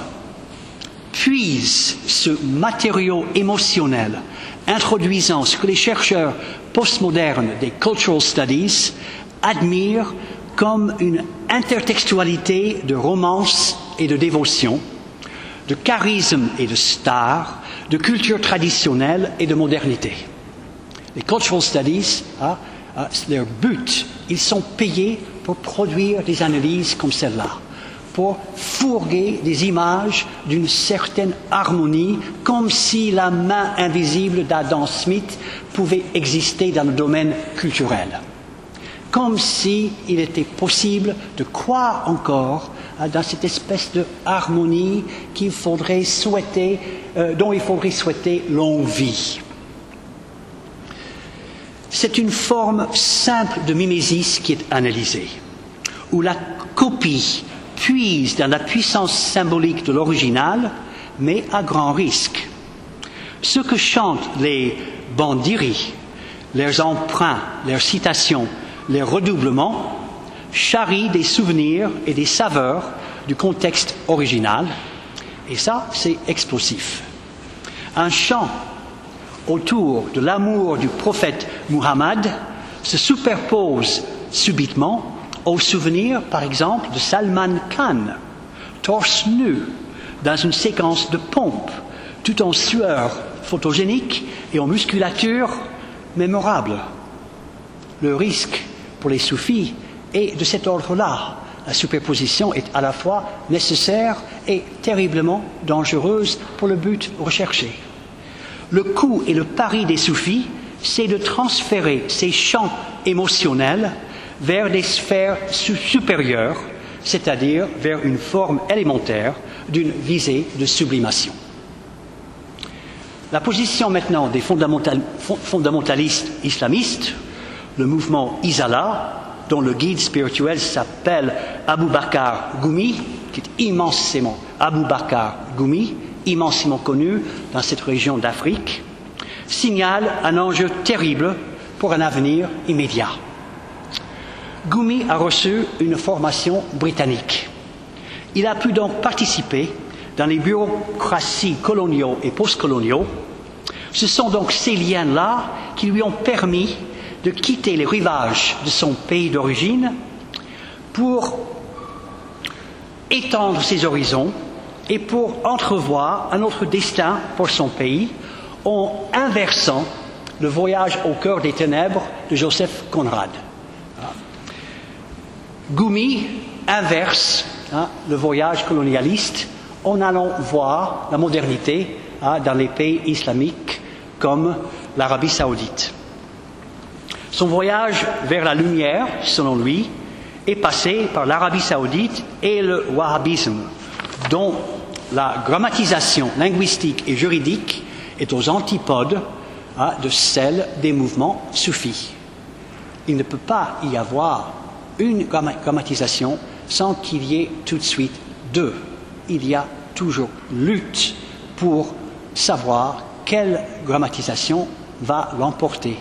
puisent ce matériau émotionnel introduisant ce que les chercheurs postmodernes des cultural studies admirent comme une intertextualité de romance et de dévotion, de charisme et de star, de culture traditionnelle et de modernité. Les cultural studies, hein, leur but, ils sont payés pour produire des analyses comme celle-là pour fourguer des images d'une certaine harmonie, comme si la main invisible d'Adam Smith pouvait exister dans le domaine culturel. Comme s'il était possible de croire encore dans cette espèce de harmonie qu'il faudrait souhaiter, euh, dont il faudrait souhaiter longue vie. C'est une forme simple de mimésis qui est analysée, où la copie puise dans la puissance symbolique de l'original, mais à grand risque. Ce que chantent les bandiri, leurs emprunts, leurs citations, leurs redoublements, charrient des souvenirs et des saveurs du contexte original, et ça, c'est explosif. Un chant autour de l'amour du prophète Muhammad se superpose subitement au souvenir, par exemple, de Salman Khan, torse nu, dans une séquence de pompe, tout en sueur photogénique et en musculature mémorable. Le risque pour les soufis est de cet ordre-là. La superposition est à la fois nécessaire et terriblement dangereuse pour le but recherché. Le coup et le pari des soufis, c'est de transférer ces champs émotionnels vers des sphères supérieures, c'est-à-dire vers une forme élémentaire d'une visée de sublimation. La position maintenant des fondamentalistes islamistes, le mouvement Isala, dont le guide spirituel s'appelle Abu Bakr Gumi, qui est immensément Abu Gumi, immensément connu dans cette région d'Afrique, signale un enjeu terrible pour un avenir immédiat. Gumi a reçu une formation britannique. Il a pu donc participer dans les bureaucraties coloniaux et postcoloniaux. Ce sont donc ces liens-là qui lui ont permis de quitter les rivages de son pays d'origine pour étendre ses horizons et pour entrevoir un autre destin pour son pays en inversant le voyage au cœur des ténèbres de Joseph Conrad. Goumi inverse hein, le voyage colonialiste en allant voir la modernité hein, dans les pays islamiques comme l'Arabie saoudite. Son voyage vers la lumière, selon lui, est passé par l'Arabie saoudite et le wahhabisme, dont la grammatisation linguistique et juridique est aux antipodes hein, de celle des mouvements soufis. Il ne peut pas y avoir une grammatisation sans qu'il y ait tout de suite deux. Il y a toujours lutte pour savoir quelle grammatisation va l'emporter,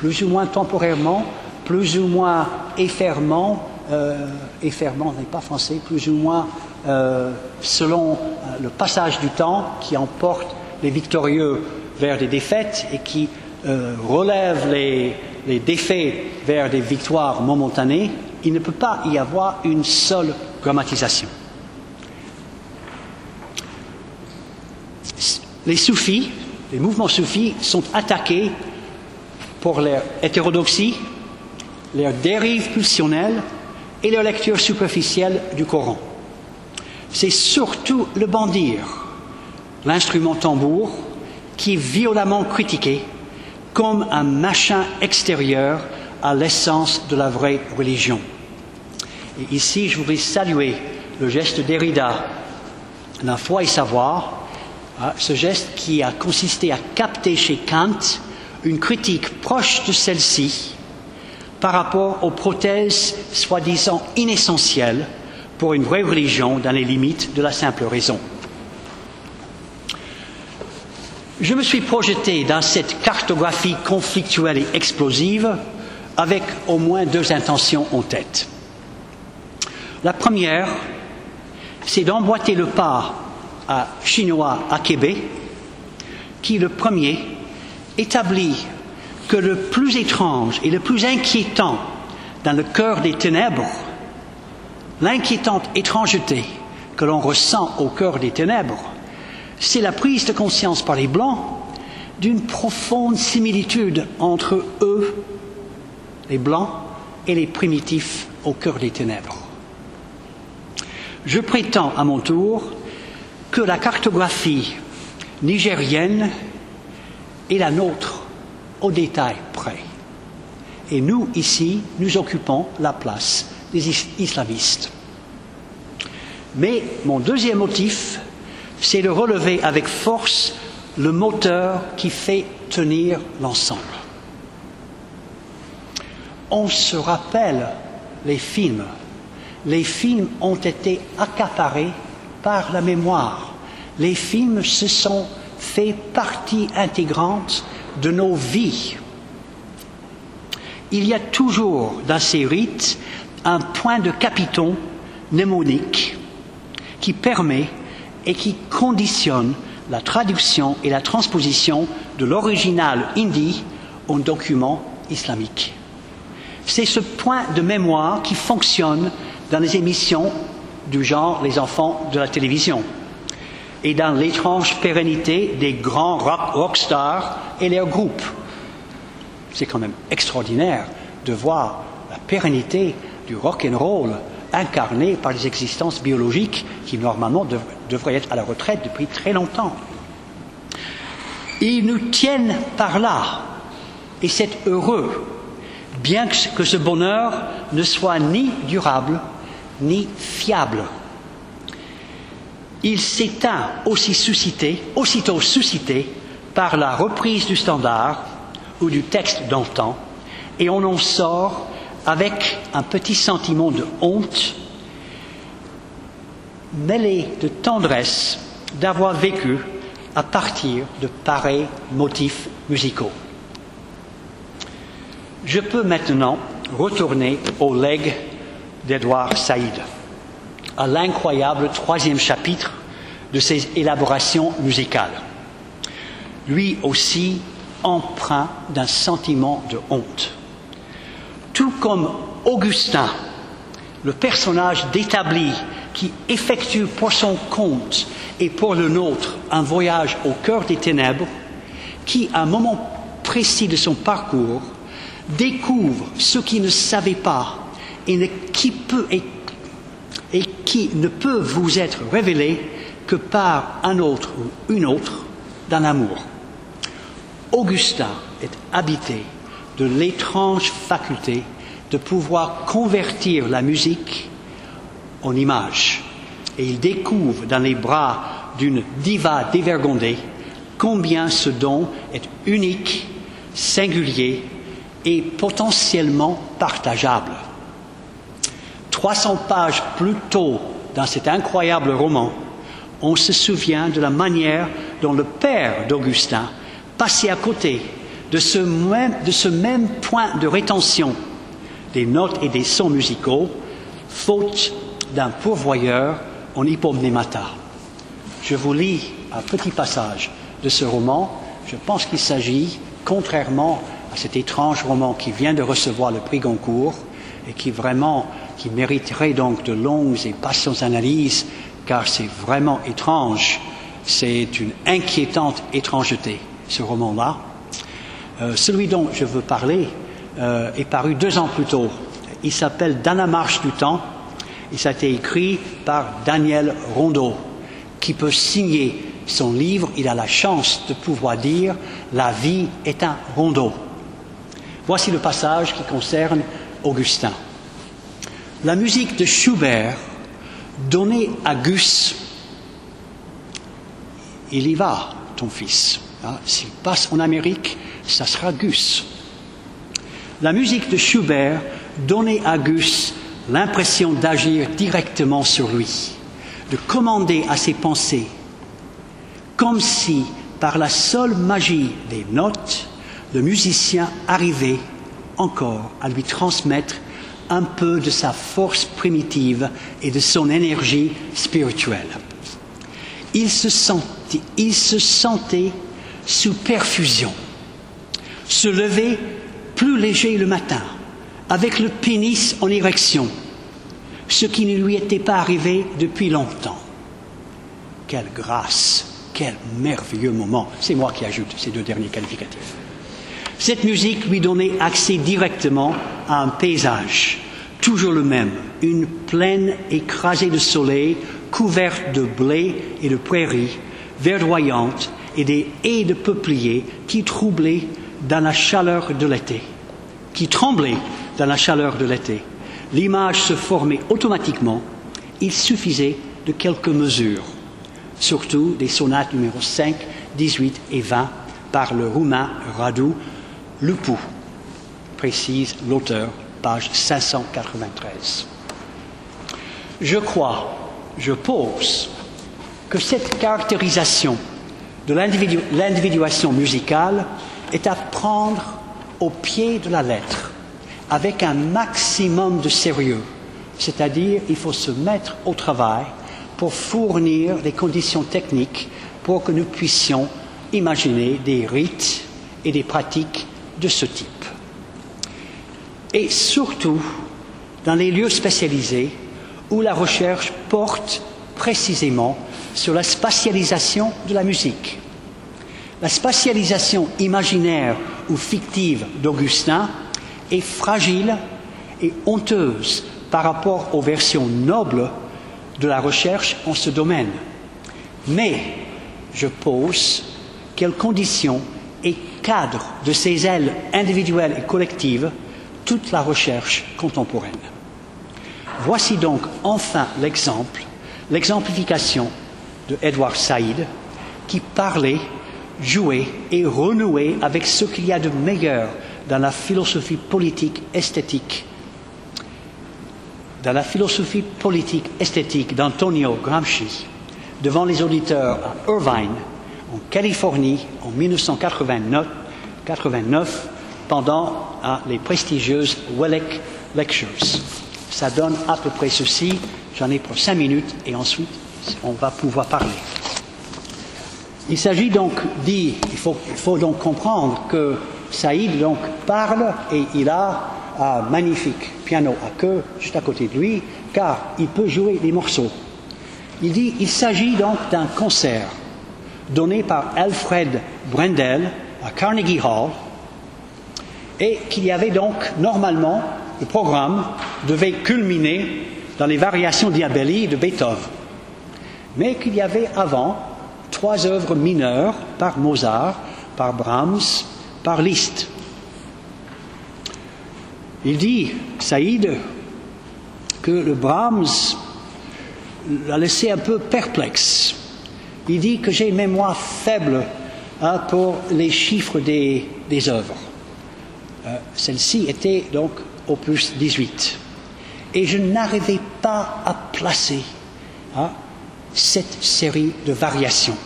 plus ou moins temporairement, plus ou moins effermant, euh, n'est pas français, plus ou moins euh, selon euh, le passage du temps qui emporte les victorieux vers des défaites et qui euh, relève les, les défaits vers des victoires momentanées, il ne peut pas y avoir une seule grammatisation. Les soufis, les mouvements soufis sont attaqués pour leur hétérodoxie, leur dérive pulsionnelle et leur lecture superficielle du Coran. C'est surtout le bandir, l'instrument tambour, qui est violemment critiqué comme un machin extérieur à l'essence de la vraie religion. Et ici, je voudrais saluer le geste d'Erida, la foi et savoir, hein, ce geste qui a consisté à capter chez Kant une critique proche de celle-ci par rapport aux prothèses soi-disant inessentielles pour une vraie religion dans les limites de la simple raison. Je me suis projeté dans cette cartographie conflictuelle et explosive avec au moins deux intentions en tête. La première, c'est d'emboîter le pas à Chinois à Québec, qui le premier établit que le plus étrange et le plus inquiétant dans le cœur des ténèbres, l'inquiétante étrangeté que l'on ressent au cœur des ténèbres, c'est la prise de conscience par les Blancs d'une profonde similitude entre eux les blancs et les primitifs au cœur des ténèbres. Je prétends à mon tour que la cartographie nigérienne est la nôtre au détail près. Et nous, ici, nous occupons la place des islamistes. Mais mon deuxième motif, c'est de relever avec force le moteur qui fait tenir l'ensemble on se rappelle les films. Les films ont été accaparés par la mémoire. Les films se sont fait partie intégrante de nos vies. Il y a toujours dans ces rites un point de capiton mnémonique qui permet et qui conditionne la traduction et la transposition de l'original hindi en document islamique. C'est ce point de mémoire qui fonctionne dans les émissions du genre Les enfants de la télévision et dans l'étrange pérennité des grands rock, rockstars et leurs groupes. C'est quand même extraordinaire de voir la pérennité du rock and roll incarné par les existences biologiques qui normalement devraient être à la retraite depuis très longtemps. Ils nous tiennent par là, et c'est heureux, bien que ce bonheur ne soit ni durable ni fiable. Il s'éteint aussi suscité, aussitôt suscité par la reprise du standard ou du texte d'antan, et on en sort avec un petit sentiment de honte, mêlé de tendresse d'avoir vécu à partir de pareils motifs musicaux. Je peux maintenant retourner au legs d'Edouard Saïd, à l'incroyable troisième chapitre de ses élaborations musicales. Lui aussi empreint d'un sentiment de honte. Tout comme Augustin, le personnage d'établi qui effectue pour son compte et pour le nôtre un voyage au cœur des ténèbres, qui, à un moment précis de son parcours, découvre ce qu'il ne savait pas et qui, peut, et, et qui ne peut vous être révélé que par un autre ou une autre d'un amour. Augustin est habité de l'étrange faculté de pouvoir convertir la musique en image. Et il découvre dans les bras d'une diva dévergondée combien ce don est unique, singulier et potentiellement partageable. 300 pages plus tôt dans cet incroyable roman, on se souvient de la manière dont le père d'Augustin passait à côté de ce, même, point de rétention des notes et des sons musicaux, faute d'un pourvoyeur en hypomnémata. Je vous lis un petit passage de ce roman. Je pense qu'il s'agit, contrairement à cet étrange roman qui vient de recevoir le prix Goncourt et qui vraiment qui mériterait donc de longues et patientes analyses, car c'est vraiment étrange. C'est une inquiétante étrangeté, ce roman-là. Euh, celui dont je veux parler euh, est paru deux ans plus tôt. Il s'appelle Dans la marche du temps et ça a été écrit par Daniel Rondeau, qui peut signer son livre. Il a la chance de pouvoir dire La vie est un rondeau. Voici le passage qui concerne Augustin. La musique de Schubert, donnée à Gus, il y va, ton fils. Hein, s'il passe en Amérique, ça sera Gus. La musique de Schubert donnait à Gus l'impression d'agir directement sur lui, de commander à ses pensées, comme si, par la seule magie des notes, le musicien arrivait encore à lui transmettre un peu de sa force primitive et de son énergie spirituelle. Il se sentait, il se sentait sous perfusion, se lever plus léger le matin, avec le pénis en érection, ce qui ne lui était pas arrivé depuis longtemps. Quelle grâce, quel merveilleux moment. C'est moi qui ajoute ces deux derniers qualificatifs. Cette musique lui donnait accès directement à un paysage, toujours le même, une plaine écrasée de soleil, couverte de blé et de prairies, verdoyantes et des haies de peupliers qui troublaient dans la chaleur de l'été, qui tremblaient dans la chaleur de l'été. L'image se formait automatiquement, il suffisait de quelques mesures, surtout des sonates numéros 5, 18 et 20 par le roumain Radu Lupu, précise l'auteur, page 593. Je crois, je pose, que cette caractérisation de l'individuation musicale est à prendre au pied de la lettre, avec un maximum de sérieux, c'est-à-dire il faut se mettre au travail pour fournir les conditions techniques pour que nous puissions imaginer des rites et des pratiques de ce type. et surtout dans les lieux spécialisés où la recherche porte précisément sur la spatialisation de la musique. La spatialisation imaginaire ou fictive d'Augustin est fragile et honteuse par rapport aux versions nobles de la recherche en ce domaine. Mais je pose quelles conditions et cadres de ces ailes individuelles et collectives toute la recherche contemporaine. Voici donc enfin l'exemple, l'exemplification de Edward Saïd qui parlait, jouait et renouait avec ce qu'il y a de meilleur dans la philosophie politique esthétique dans la philosophie politique esthétique d'Antonio Gramsci devant les auditeurs à Irvine, en Californie, en 1989, pendant les prestigieuses Welleck Lectures. Ça donne à peu près ceci. J'en ai pour cinq minutes et ensuite on va pouvoir parler. Il s'agit donc dit, il faut, il faut donc comprendre que Saïd donc parle et il a un magnifique piano à queue juste à côté de lui, car il peut jouer des morceaux. Il dit il s'agit donc d'un concert donné par Alfred Brendel à Carnegie Hall, et qu'il y avait donc normalement le programme devait culminer dans les variations diabelli de Beethoven, mais qu'il y avait avant trois œuvres mineures par Mozart, par Brahms, par Liszt. Il dit, Saïd, que le Brahms l'a laissé un peu perplexe. Il dit que j'ai une mémoire faible hein, pour les chiffres des, œuvres. Euh, celle-ci était donc opus 18. Et je n'arrivais pas à placer hein, cette série de variations.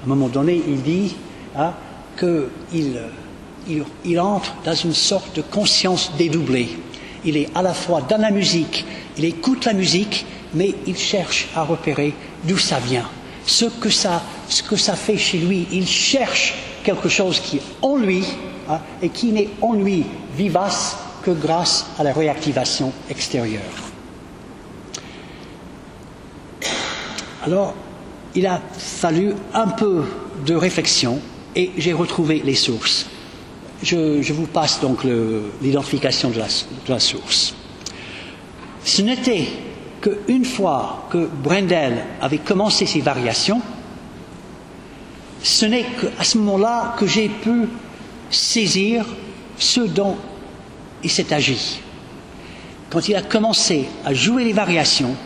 À un moment donné, il dit hein, qu'il il, entre dans une sorte de conscience dédoublée. Il est à la fois dans la musique, il écoute la musique, mais il cherche à repérer d'où ça vient, ce que ça, ce que ça fait chez lui. Il cherche quelque chose qui est en lui hein, et qui n'est en lui vivace que grâce à la réactivation extérieure. Alors, il a fallu un peu de réflexion et j'ai retrouvé les sources. Je, vous passe donc l'identification de, la, source. Ce n'était qu'une fois que Brendel avait commencé ses variations, ce n'est qu'à ce moment-là que j'ai pu saisir ce dont il s'est agi. Quand il a commencé à jouer les variations,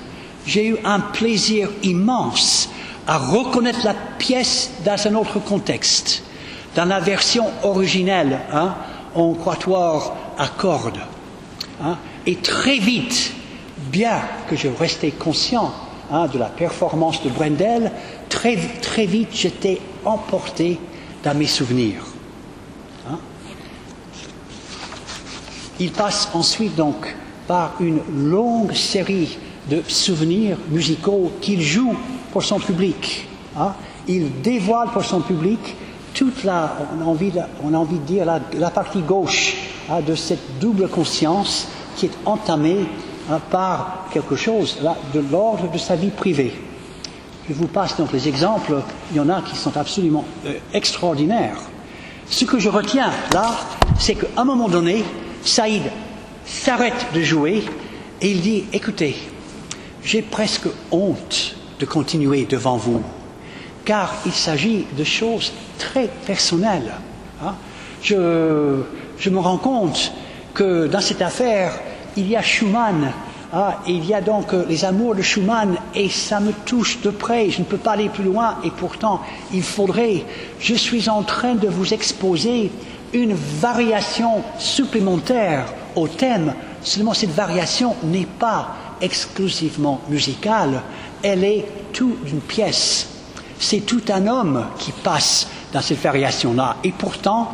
j'ai eu un plaisir immense à reconnaître la pièce dans un autre contexte dans la version originelle, hein, en quatuor à cordes. Hein, et très vite, bien que je restais conscient hein, de la performance de Brendel, très, très vite j'étais emporté dans mes souvenirs. Hein. Il passe ensuite donc par une longue série de souvenirs musicaux qu'il joue pour son public. Hein. Il dévoile pour son public toute la, on a envie on a envie de dire la, partie gauche de cette double conscience qui est entamée hein, par quelque chose de l'ordre de sa vie privée. Je vous passe donc les exemples, il y en a qui sont absolument euh, extraordinaires. Ce que je retiens là, c'est qu'à un moment donné, Saïd s'arrête de jouer et il dit, écoutez, j'ai presque honte de continuer devant vous car il s'agit de choses très personnelles. Hein. Je, me rends compte que dans cette affaire, il y a Schumann, hein, il y a donc euh, les amours de Schumann, et ça me touche de près, je ne peux pas aller plus loin, et pourtant, il faudrait, je suis en train de vous exposer une variation supplémentaire au thème, seulement cette variation n'est pas exclusivement musicale, elle est toute une pièce c'est tout un homme qui passe dans cette variation-là. Et pourtant,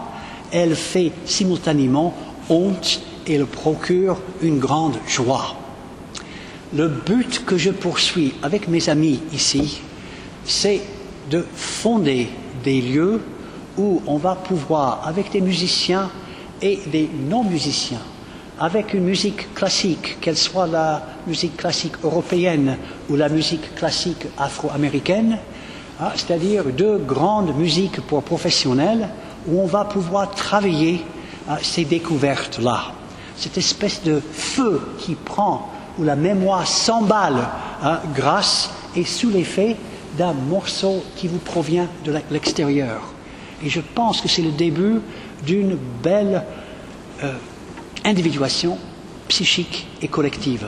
elle fait simultanément honte et le procure une grande joie. Le but que je poursuis avec mes amis ici, c'est de fonder des lieux où on va pouvoir, avec des musiciens et des non-musiciens, avec une musique classique, qu'elle soit la musique classique européenne ou la musique classique afro-américaine, hein, c'est-à-dire deux grandes musiques pour professionnels où on va pouvoir travailler hein, ces découvertes-là. Cette espèce de feu qui prend, où la mémoire s'emballe hein, grâce et sous l'effet d'un morceau qui vous provient de l'extérieur. Et je pense que c'est le début d'une belle euh, individuation psychique et collective.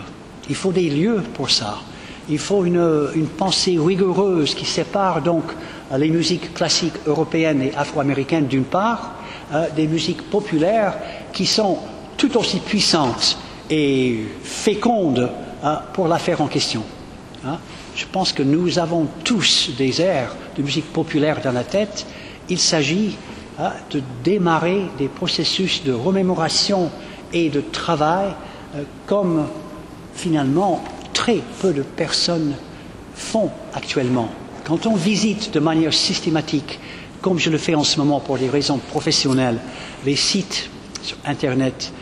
Il faut des lieux pour ça. Il faut une, pensée rigoureuse qui sépare donc euh, les musiques classiques européennes et afro-américaines d'une part, euh, des musiques populaires qui sont tout aussi puissantes et fécondes euh, pour l'affaire en question. Hein. Je pense que nous avons tous des airs de musique populaire dans la tête. Il s'agit de démarrer des processus de remémoration et de travail euh, comme finalement très peu de personnes font actuellement. Quand on visite de manière systématique, comme je le fais en ce moment pour des raisons professionnelles, les sites sur Internet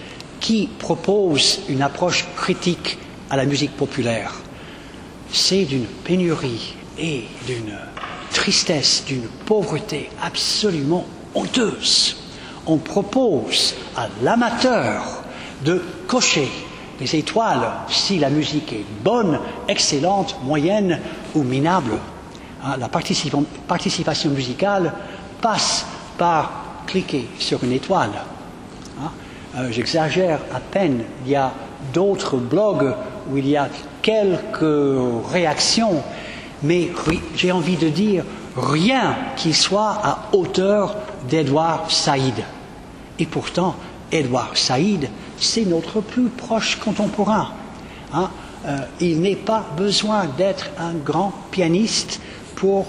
qui proposent une approche critique à la musique populaire, c'est d'une pénurie et d'une tristesse, d'une pauvreté absolument honteuse on propose à l'amateur de cocher des étoiles si la musique est bonne, excellente, moyenne ou minable. Hein, la participation musicale passe par cliquer sur une étoile. Euh, j'exagère à peine, il y a d'autres blogs où il y a quelques réactions, mais j'ai envie de dire rien qui soit à hauteur d'Edouard Saïd. Et pourtant, Edouard Saïd, c'est notre plus proche contemporain. Hein. Euh, il n'est pas besoin d'être un grand pianiste pour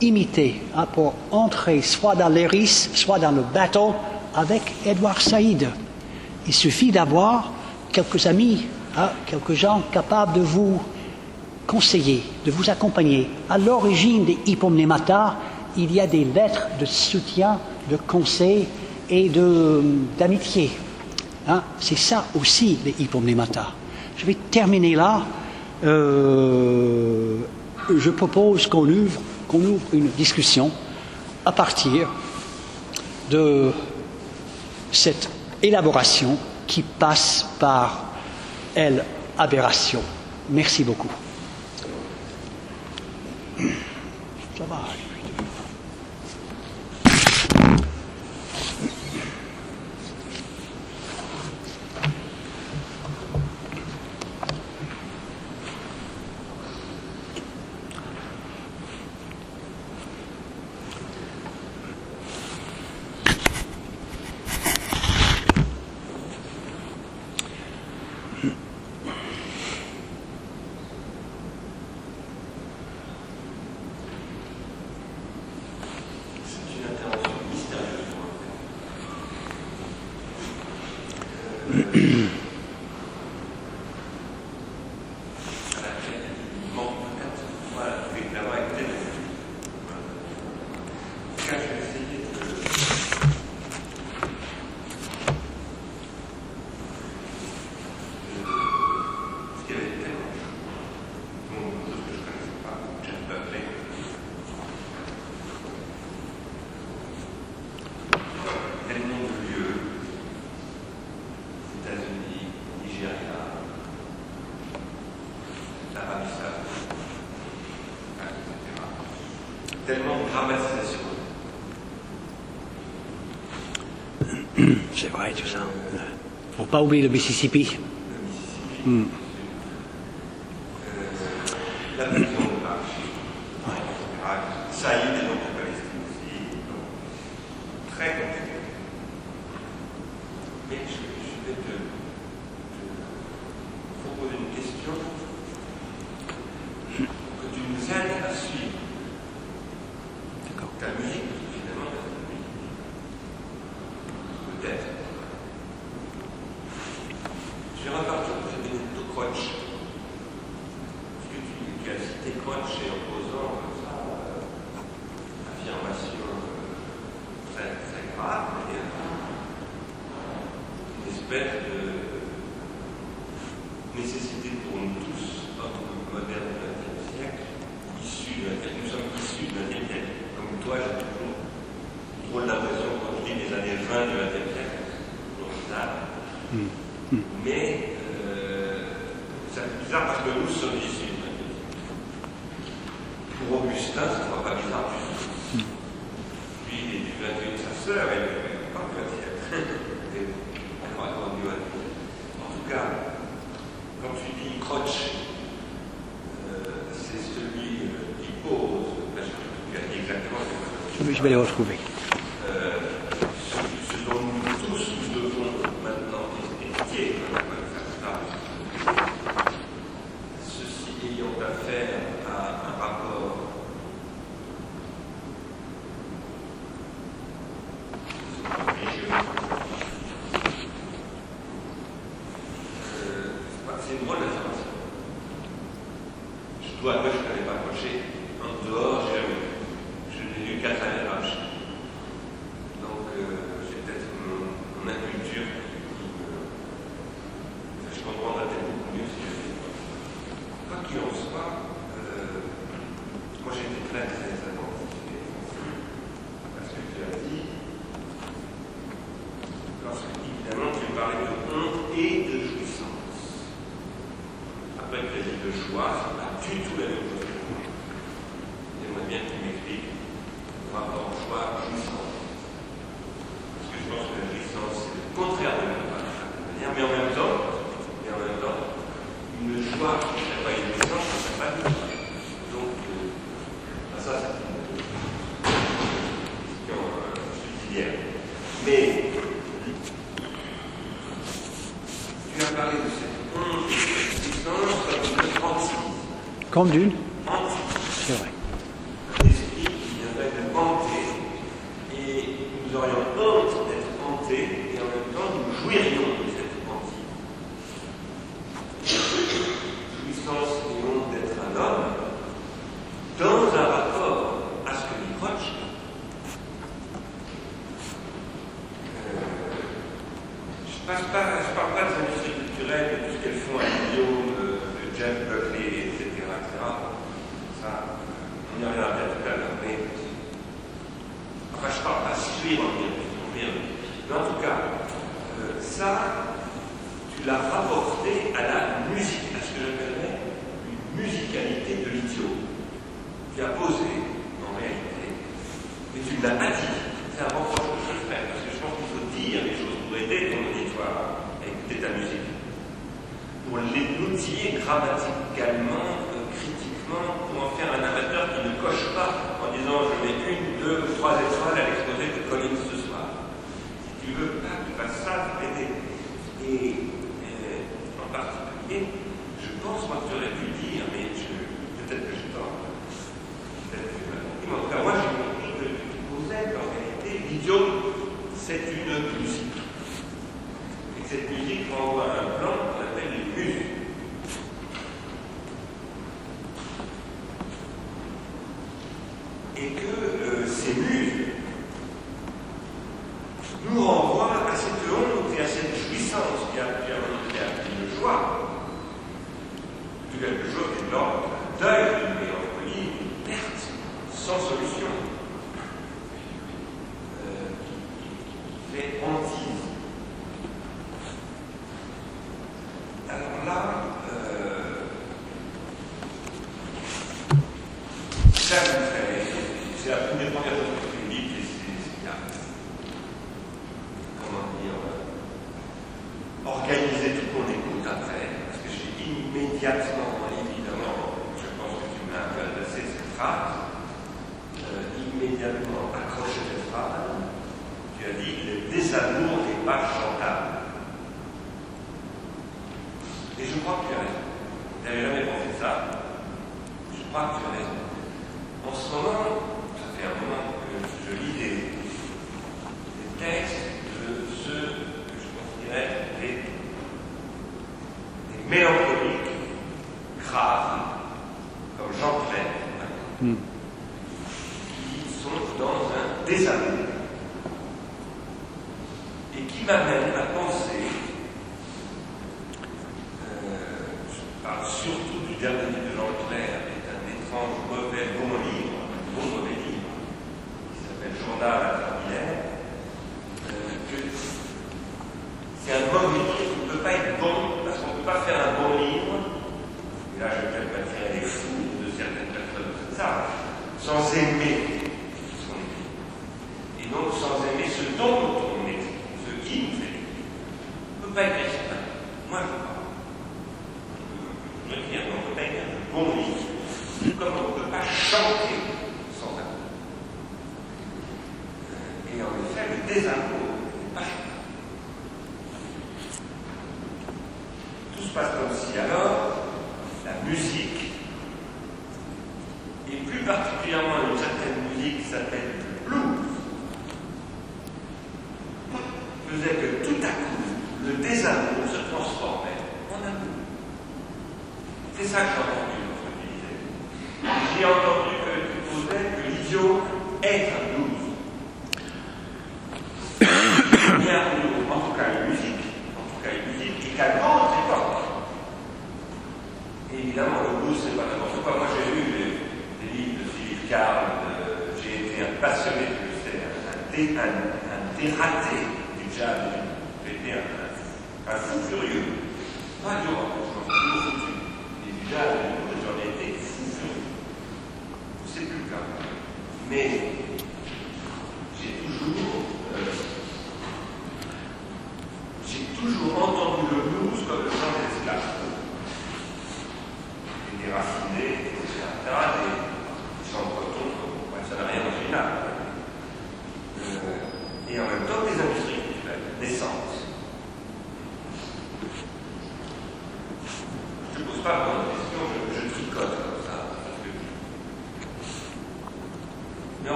imiter, hein, pour entrer soit dans l'iris, soit dans le bateau avec Edouard Saïd. Il suffit d'avoir quelques amis, hein, quelques gens capables de vous conseiller, de vous accompagner. À l'origine des hypomnémata, il y a des lettres de soutien, de conseil et d'amitié. Hein. C'est ça aussi les hypomnémata. Je vais terminer là. Euh, je propose qu'on ouvre, qu'on ouvre une discussion à partir de cette élaboration qui passe par elle aberration. Merci beaucoup. Ça va. C'est vrai tout ça. Faut pas oublier le Mississippi. Vais les retrouver. euh, ce, ce dont nous tous nous devons maintenant étudier, on va faire ça. Ceci ayant affaire à un rapport religieux. Euh, c'est une drôle d'information. Je dois avouer que je n'avais pas accroché. En dehors, j'ai jamais vu. Je n'ai lu qu'à travers l'âge. Donc, euh, j'ai peut-être mon, mon inculture qui me. Je comprendrais peut-être beaucoup mieux si je fais Quoi qu'il en soit, euh, moi j'ai été très très attentif à ce que tu as dit. Lorsque, évidemment, tu parlais de honte et de jouissance. Après, tu as dit de joie, c'est pas du tout la même chose pour moi. J'aimerais bien que tu m'expliques le rapport joie-jouissance. Parce que je pense que la jouissance, c'est le contraire de la joie, d'une certaine manière, mais en même temps, mais en même temps, une joie qui ne serait pas une jouissance, ce ne serait pas une joie. Donc, euh, ben ça, c'est une question euh, subsidiaire. Mais, tu as parlé de cette honte et de cette jouissance comme une hantise. Comme d'une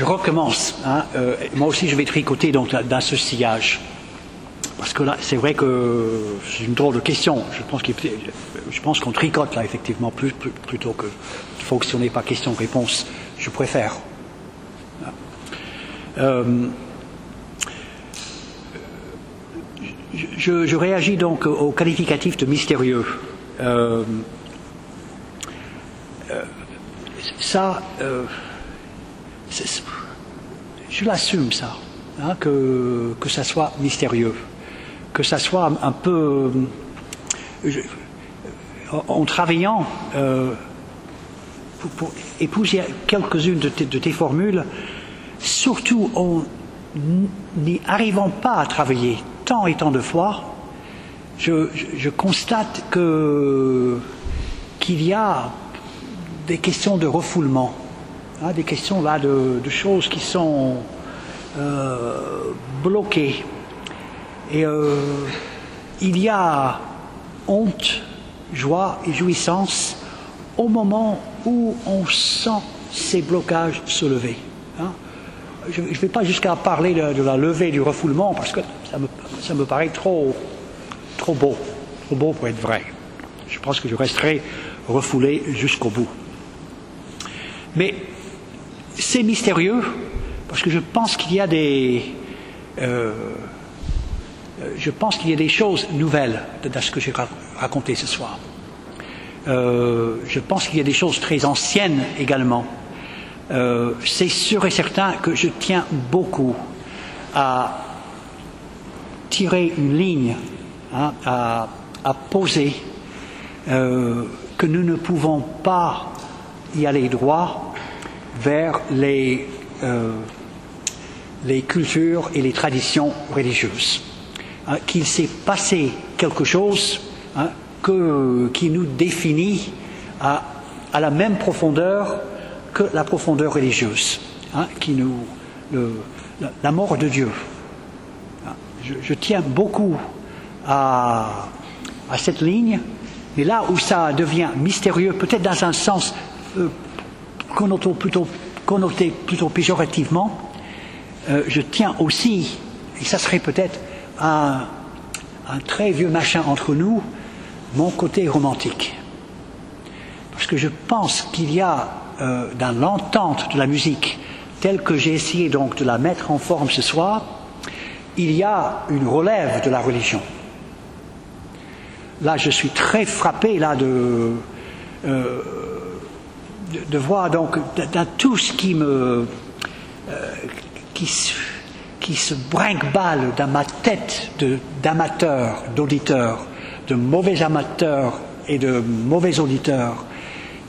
je, recommence. hein. Euh, moi aussi, je vais tricoter donc dans ce sillage. Parce que là, c'est vrai que c'est une drôle de question. Je pense qu'on tricote là, effectivement, plus, plutôt que fonctionner par question-réponse. Je préfère. Euh, je, réagis donc au qualificatif de mystérieux. Euh, ça, je l'assume ça, hein, que, que ça soit mystérieux, que ça soit un, peu... je- en, travaillant euh, pour, épouser quelques-unes de, tes- de tes formules, surtout en n'y arrivant pas à travailler tant et tant de fois, je, constate qu'il y a des questions de refoulement, hein, des questions là de, choses qui sont euh, bloquées. Et euh, il y a honte, joie et jouissance au moment où on sent ces blocages se lever. hein. Je ne vais pas jusqu'à parler de, la levée du refoulement parce que ça me, ça me paraît trop, trop beau, trop beau pour être vrai. Je pense que je resterai refoulé jusqu'au bout. Mais c'est mystérieux parce que je pense qu'il y a des, euh, euh, je pense qu'il y a des choses nouvelles dans ce que j'ai ra- raconté ce soir. Euh, je pense qu'il y a des choses très anciennes également. C'est sûr et certain que je tiens beaucoup à tirer une ligne, hein, à, poser, que nous ne pouvons pas y aller droit vers les, euh, les cultures et les traditions religieuses. Hein, qu'il s'est passé quelque chose hein, que, qui nous définit à, à, la même profondeur que la profondeur religieuse, hein, qui nous, la, mort de Dieu. Je, je tiens beaucoup à, à, cette ligne, mais là où ça devient mystérieux, peut-être dans un sens euh, connoté, plutôt, plutôt péjorativement, euh, je tiens aussi, et ça serait peut-être un, un très vieux machin entre nous, mon côté romantique. Parce que je pense qu'il y a euh, dans l'entente de la musique, telle que j'ai essayé donc de la mettre en forme ce soir, il y a une relève de la religion. Là, je suis très frappé là de, euh, de, voir donc dans tout ce qui me euh, qui, se brinque-balle dans ma tête d'amateur, d'auditeur, de mauvais amateurs et de mauvais auditeurs,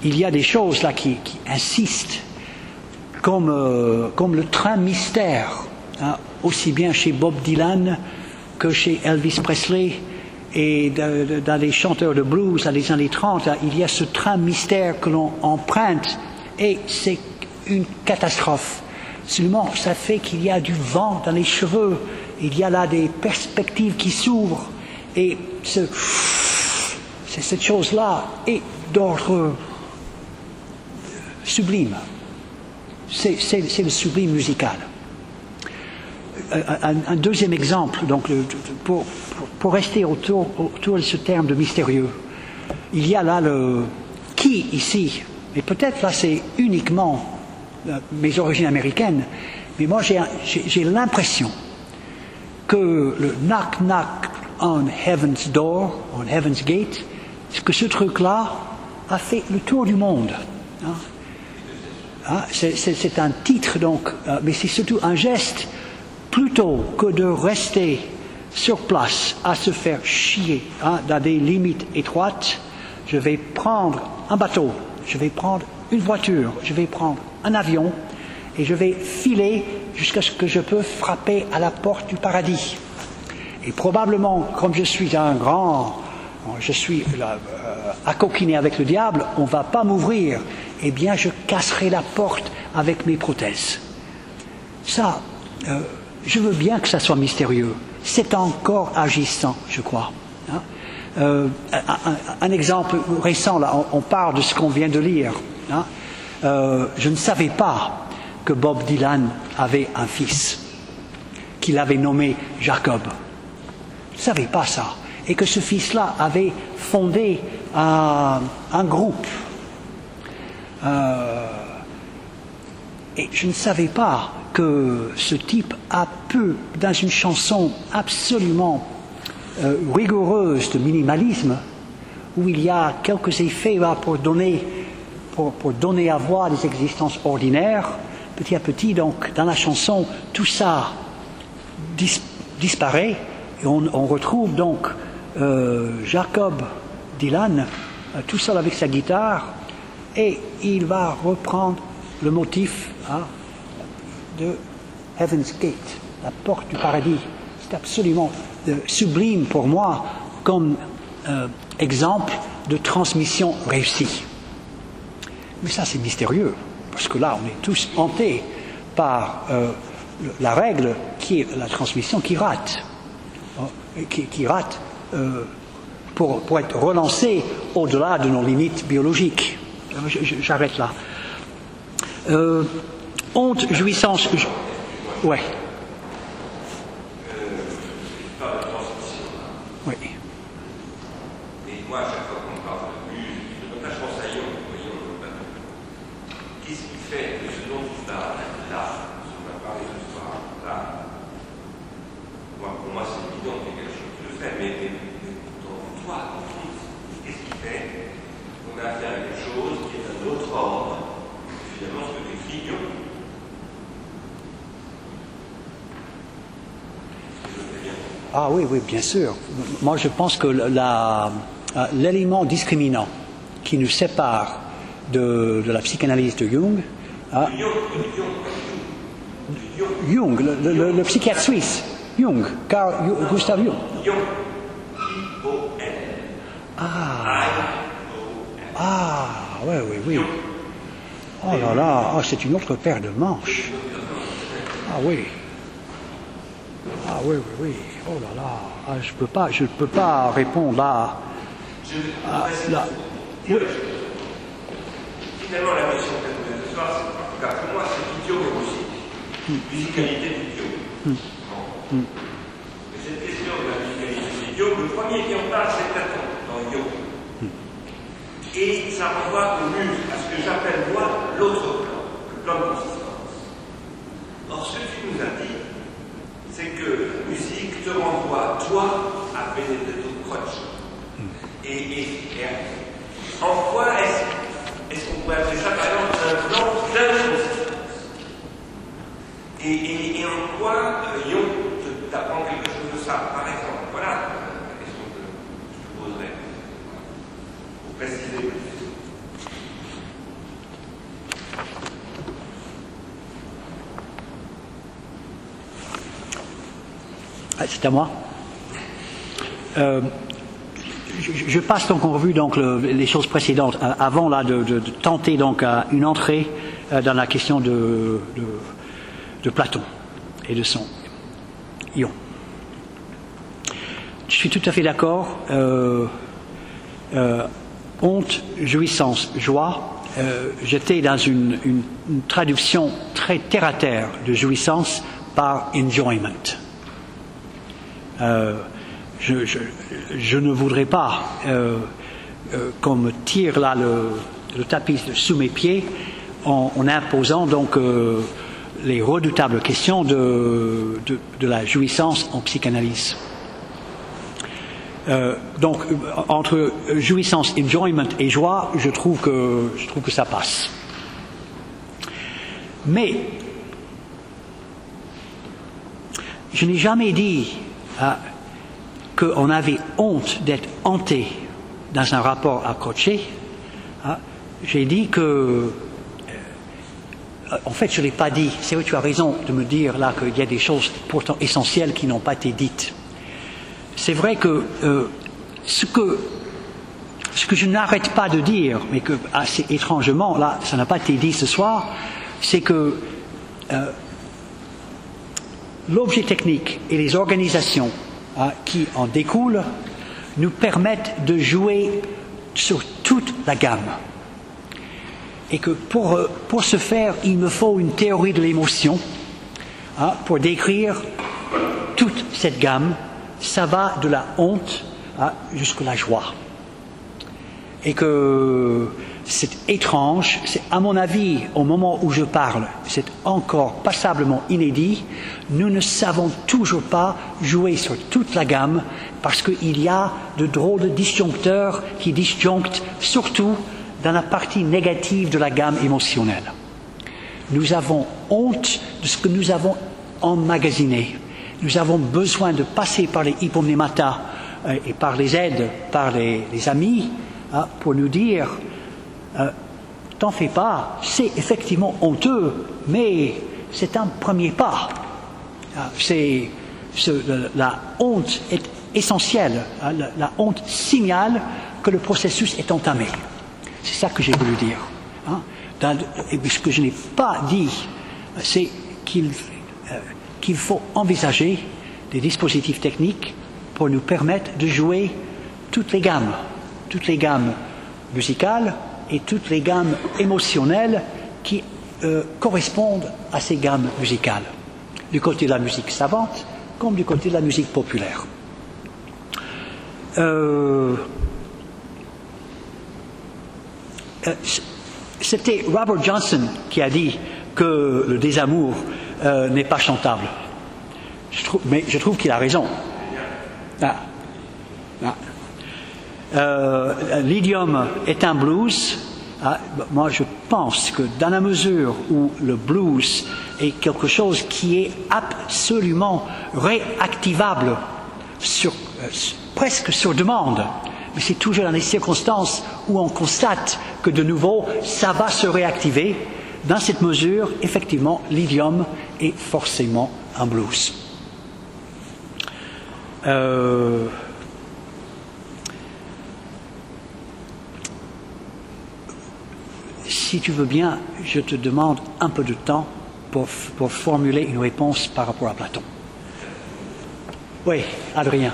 il y a des choses là qui, insistent, comme, euh, comme, le train mystère, hein, aussi bien chez Bob Dylan que chez Elvis Presley et dans les chanteurs de blues dans les années 30, il y a ce train mystère que l'on emprunte et c'est une catastrophe. Seulement, ça fait qu'il y a du vent dans les cheveux, il y a là des perspectives qui s'ouvrent et c'est cette chose-là est d'ordre sublime. C'est le sublime musical. Euh, un, deuxième exemple, donc, pour, rester autour, autour, de ce terme de mystérieux, il y a là le qui ici, et peut-être là c'est uniquement euh, mes origines américaines, mais moi j'ai l'impression que le knock-knock on Heaven's Door, on Heaven's Gate, que ce truc-là a fait le tour du monde. Hein. Ah, c'est un titre donc, euh, mais c'est surtout un geste. Plutôt que de rester sur place à se faire chier hein, dans des limites étroites, je vais prendre un bateau, je vais prendre une voiture, je vais prendre un avion et je vais filer jusqu'à ce que je peux frapper à la porte du paradis. Et probablement, comme je suis un grand, je suis là, euh, à coquiner avec le diable, on ne va pas m'ouvrir eh bien je casserai la porte avec mes prothèses. Ça, euh, je veux bien que ça soit mystérieux. C'est encore agissant, je crois. Hein. Euh, un, exemple récent, là, on, parle de ce qu'on vient de lire. Hein. Euh, je ne savais pas que Bob Dylan avait un fils, qu'il avait nommé Jacob. Je ne savais pas ça. Et que ce fils-là avait fondé un groupe euh, et je ne savais pas que ce type a pu, dans une chanson absolument euh, rigoureuse de minimalisme, où il y a quelques effets pour, donner, pour, donner à voir des existences ordinaires, petit à petit, donc, dans la chanson, tout ça disparaît, et on, retrouve donc euh, Jacob Dylan, tout seul avec sa guitare, et il va reprendre le motif hein, de Heaven's Gate, la porte du paradis. C'est absolument euh, sublime pour moi comme euh, exemple de transmission réussie. Mais ça, c'est mystérieux, parce que là, on est tous hantés par euh, la règle qui est la transmission qui rate, hein, qui, rate pour, pour être relancée au-delà de nos limites biologiques. J'arrête là. Honte, jouissance. Ouais. Oui. Et moi, à chaque fois qu'on parle de musique, je pense à Yon, Qu'est-ce qui fait que ce dont tu parles là, ce qu'on va parler ce soir, là, moi, pour moi, c'est évident qu'il y a quelque chose qui le fait, mais, mais, mais dans toi, qu'est-ce qui fait qu'on a affaire à quelque chose qui est un autre ordre, finalement, ce que décrit Lyon. Je veux bien Ah oui, oui, bien sûr. Moi, je pense que l'élément discriminant qui nous sépare de, de la psychanalyse de Jung, ah, Jung, le, le- le- le psychiatre suisse, Jung, Carl Gustav Jung. Jung, I-O-N. Ah, oui, oui, oui. Oh là là, ah, c'est une autre paire de manches. Ah oui. Ah oui, oui, oui. Oh là là, ah, je peux pas, je ne peux pas répondre là. Ah, là. Oui. Finalement, la question posée ce soir, c'est, en tout cas pour moi, c'est idiot et musique. Musicalité d'idiot. Bon. Mais cette question de la musicalité d'idiot, le premier qui en parle, c'est Platon, dans Yo. Et ça renvoie au muse, à ce que j'appelle moi l'autre plan, le plan de consistance. Or, ce que tu nous as dit, c'est que la musique te renvoie, toi, à Benedetto Croce. Et, et, et en quoi est-ce qu'on pourrait appeler ça, par exemple, un plan d'inconsistance et, et, et en quoi euh, te- t'apprend quelque chose de ça, par exemple? Voilà la question que je te poserais. Pour préciser c'est à moi. Euh, je, passe donc en revue donc le- les choses précédentes euh, avant là de, tenter donc euh, une entrée dans la question de, de, Platon et de son ion. Je suis tout à fait d'accord. honte, jouissance, joie. J'étais dans une, une- une traduction très terre à terre de jouissance par enjoyment. Euh, je, ne voudrais pas euh, euh, qu'on me tire là le, tapis sous mes pieds en, imposant donc les redoutables questions de, de- la jouissance en psychanalyse. Donc entre jouissance, enjoyment et joie, je trouve que je trouve que ça passe. Mais je n'ai jamais dit ah, qu'on avait honte d'être hanté dans un rapport Croce. Ah, J'ai dit que. euh, en fait, je ne l'ai pas dit. C'est vrai, tu as raison de me dire là qu'il y a des choses pourtant essentielles qui n'ont pas été dites. C'est vrai que, euh, ce que ce que je n'arrête pas de dire, mais que assez étrangement, là, ça n'a pas été dit ce soir, c'est que euh, l'objet technique et les organisations hein, qui en découlent nous permettent de jouer sur toute la gamme. Et que pour, euh, pour ce faire, il me faut une théorie de l'émotion hein, pour décrire toute cette gamme. Ça va de la honte hein, jusqu'à la joie et que c'est étrange, c'est à mon avis, au moment où je parle, c'est encore passablement inédit, nous ne savons toujours pas jouer sur toute la gamme parce qu'il y a de drôles de disjoncteurs qui disjonctent surtout dans la partie négative de la gamme émotionnelle. Nous avons honte de ce que nous avons emmagasiné. Nous avons besoin de passer par les hypomnématas euh, et par les aides, par les, amis, hein, pour nous dire euh, T'en fais pas, c'est effectivement honteux, mais c'est un premier pas. Ce- la honte est essentielle. hein, La, honte signale que le processus est entamé. C'est ça que j'ai voulu dire. hein. Ce que je n'ai pas dit, c'est qu'il euh, qu'il faut envisager des dispositifs techniques pour nous permettre de jouer toutes les gammes, toutes les gammes musicales et toutes les gammes émotionnelles qui euh, correspondent à ces gammes musicales, du côté de la musique savante comme du côté de la musique populaire. Euh, euh, C'était Robert Johnson qui a dit que le désamour n'est pas chantable. Mais je trouve qu'il a raison. Ah. Ah. Euh, L'idiome est un blues. Ah, moi, je pense que dans la mesure où le blues est quelque chose qui est absolument réactivable euh, presque sur demande. Mais c'est toujours dans les circonstances où on constate que de nouveau, ça va se réactiver. Dans cette mesure, effectivement, l'idiome est forcément un blues. Euh, si tu veux bien, je te demande un peu de temps pour, pour formuler une réponse par rapport à Platon. Oui, Adrien.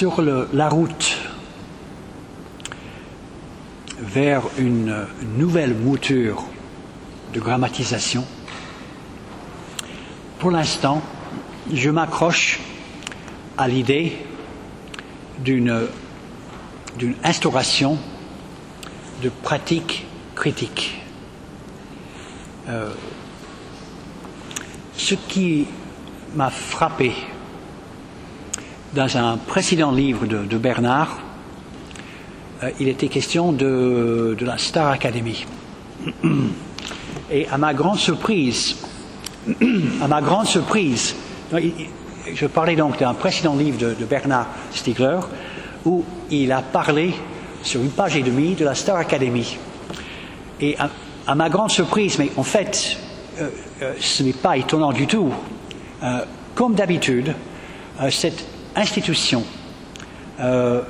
sur la route vers une nouvelle mouture de grammatisation, pour l'instant, je m'accroche à l'idée d'une instauration de pratiques critiques. Euh, ce qui m'a frappé dans un précédent livre de, Bernard, euh, il était question de, la Star Academy. Et à ma grande surprise, à ma grande surprise, je parlais donc d'un précédent livre de, Bernard Stiegler où il a parlé sur une page et demie de la Star Academy. Et à, ma grande surprise, mais en fait, euh, euh, ce n'est pas étonnant du tout, comme d'habitude, cette institution, euh,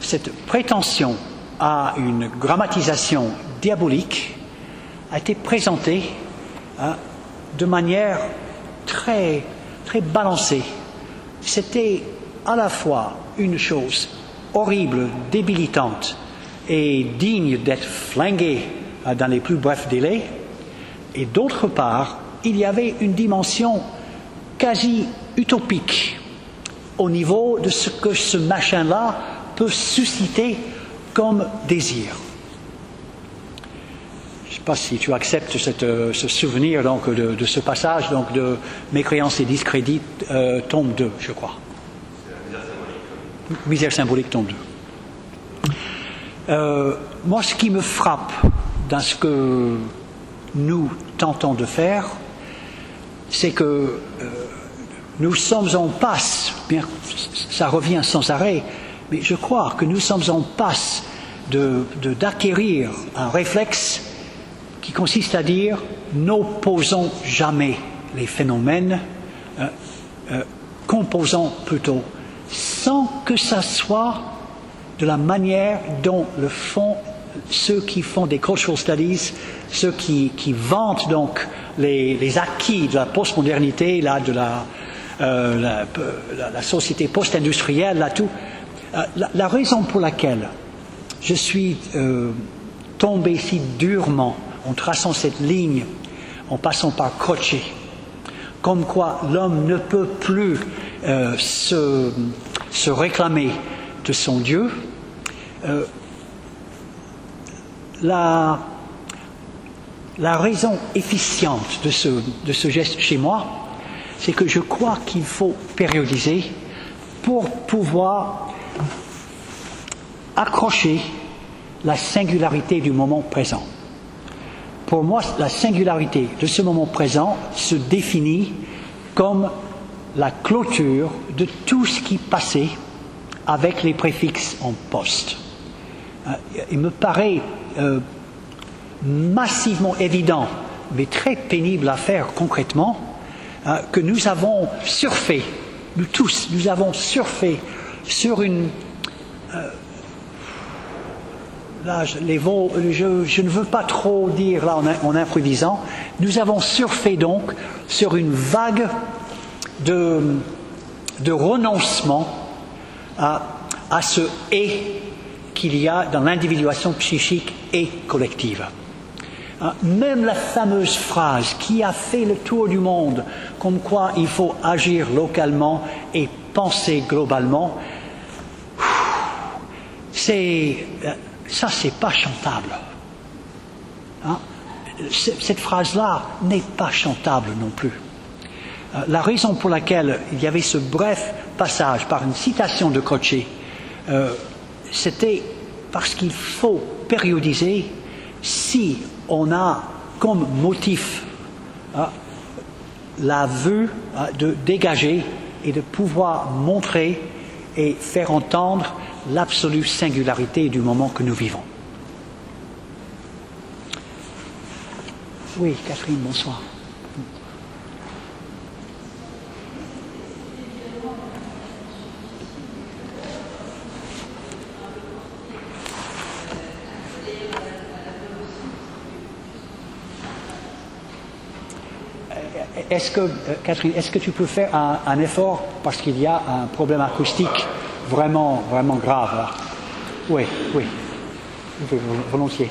cette prétention à une grammatisation diabolique a été présentée hein, de manière très, très balancée. C'était à la fois une chose horrible, débilitante et digne d'être flinguée euh, dans les plus brefs délais, et d'autre part, il y avait une dimension quasi utopique au niveau de ce que ce machin-là peut susciter comme désir. Je ne sais pas si tu acceptes euh, ce souvenir donc, de, ce passage donc, de Mécréance et discrédit, euh, tombe 2, je crois. Misère symbolique, tombe 2. Euh, moi, ce qui me frappe dans ce que nous tentons de faire, c'est que euh, nous sommes en passe, bien ça revient sans arrêt, mais je crois que nous sommes en passe d'acquérir de, un réflexe qui consiste à dire n'opposons jamais les phénomènes, euh, euh, composons plutôt, sans que ça soit de la manière dont le font ceux qui font des cultural studies, ceux qui, qui vantent donc les, les, acquis de la postmodernité, là, de la, euh, la, la, société post-industrielle, tout. Euh, la, raison pour laquelle je suis euh, tombé si durement en traçant cette ligne, en passant par Croce, comme quoi l'homme ne peut plus euh, se, se, réclamer de son Dieu, euh, la, la raison efficiente de ce, de ce geste chez moi, c'est que je crois qu'il faut périodiser pour pouvoir accrocher la singularité du moment présent. Pour moi, la singularité de ce moment présent se définit comme la clôture de tout ce qui passait avec les préfixes en poste. Euh, il me paraît euh, massivement évident, mais très pénible à faire concrètement, hein, que nous avons surfé, nous tous, nous avons surfé sur une... Euh, là, je, ne veux pas trop dire là en, en, improvisant, nous avons surfé donc sur une vague de, de renoncement à, à ce et qu'il y a dans l'individuation psychique et collective. Hein, même la fameuse phrase qui a fait le tour du monde, comme quoi il faut agir localement et penser globalement, c'est euh, ça, c'est pas chantable. Hein Cette phrase-là n'est pas chantable non plus. Euh, la raison pour laquelle il y avait ce bref passage par une citation de Croce, euh, c'était parce qu'il faut périodiser si on a comme motif hein, la vue hein, de dégager et de pouvoir montrer et faire entendre l'absolue singularité du moment que nous vivons. Oui, Catherine, bonsoir. Est-ce que, euh, Catherine, est-ce que tu peux faire un, effort parce qu'il y a un problème acoustique vraiment, vraiment grave. Oui, oui, volontiers.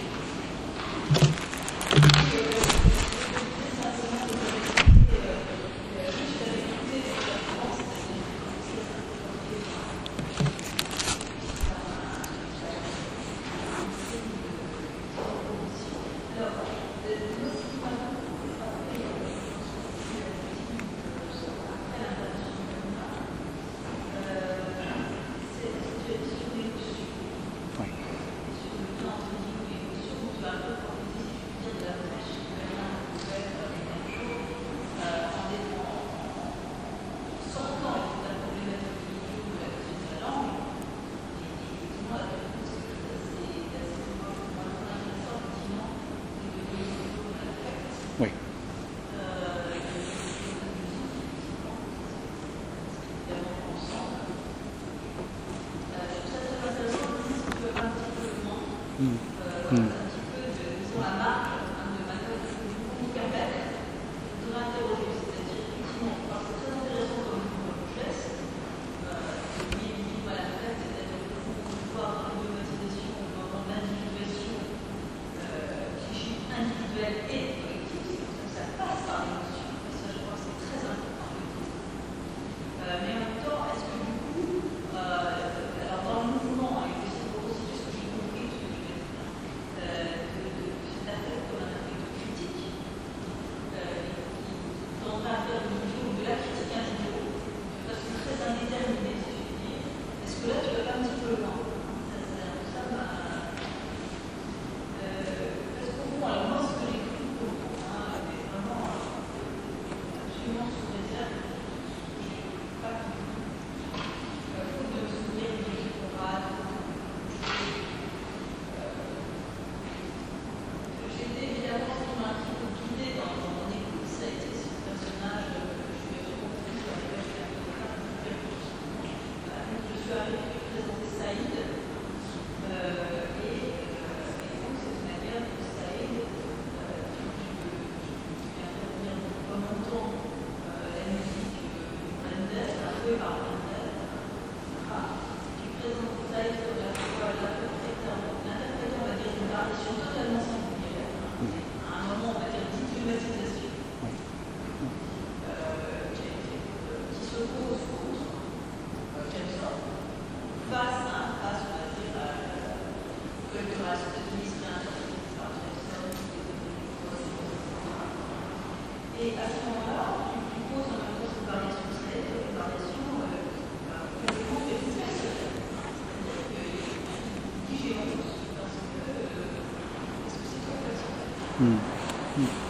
嗯嗯。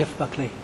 Jeff Buckley.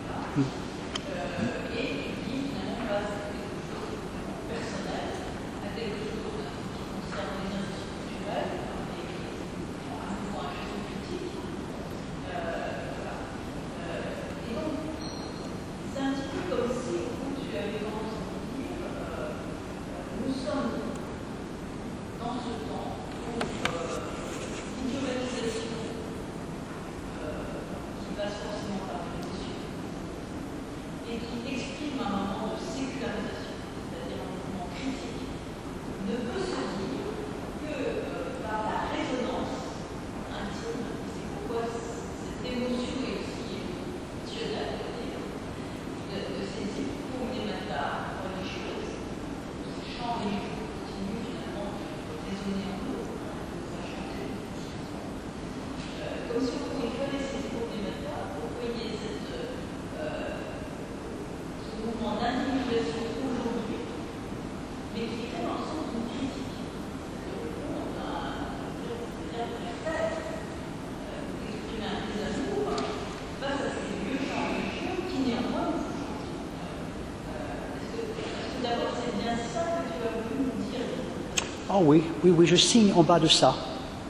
Oh oui, oui, oui, je signe en bas de ça.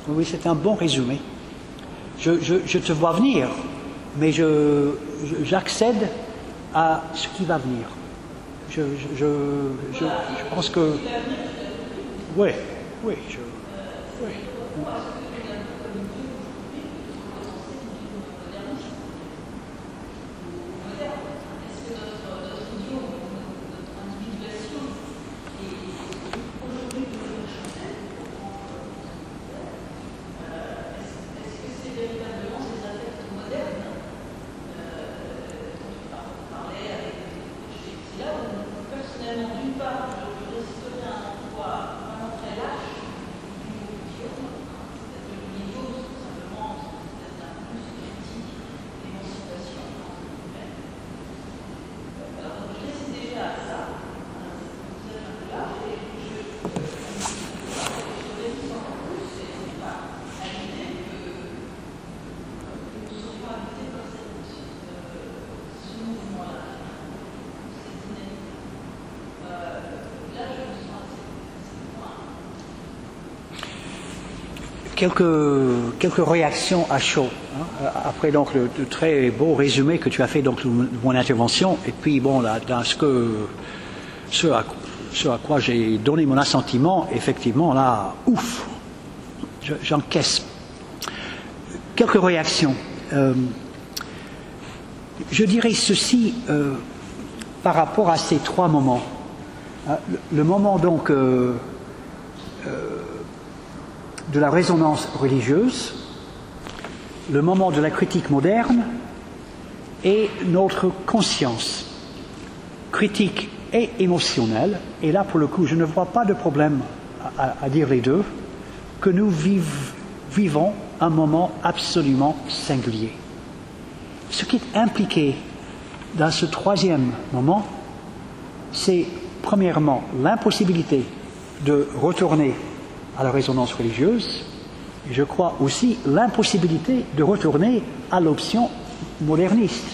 Oui, c'est un bon résumé. Je, je- je te vois venir, mais je, j'accède à ce qui va venir. Je, je, je- je pense que. Oui, oui, je. Oui. Est-ce que notre, notre idiome, notre individuation est aujourd'hui de nous chanter Est-ce est-ce que c'est véritablement ces affects modernes euh, dont tu par- parlais avec C'est là où, personnellement, d'une part, je je résisterai à un emploi vraiment très lâche du mot idiome, hein, c'est-à-dire l'idiome, c'est simplement c'est un plus critique d'émancipation entre guillemets. Alors, je résiste déjà à ça, à un usage un peu large, et je, je résiste encore plus, et c'est pas à l'idée que, que nous serions habités par cette, euh, ce mouvement-là, cette dynamique. Euh, là, je me sens assez, assez loin. Quelques, quelques réactions à chaud. hein, après donc le, très beau résumé que tu as fait donc de mon intervention, et puis bon là, dans ce que ce à, ce à quoi j'ai donné mon assentiment, effectivement là, ouf, je- j'encaisse. Quelques réactions. Euh, je dirais ceci euh, par rapport à ces trois moments. Le, moment donc euh, de la résonance religieuse, le moment de la critique moderne et notre conscience critique et émotionnelle. Et là, pour le coup, je ne vois pas de problème à, dire les deux, que nous vivons un moment absolument singulier. Ce qui est impliqué dans ce troisième moment, c'est premièrement l'impossibilité de retourner à la résonance religieuse, je crois aussi l'impossibilité de retourner à l'option moderniste.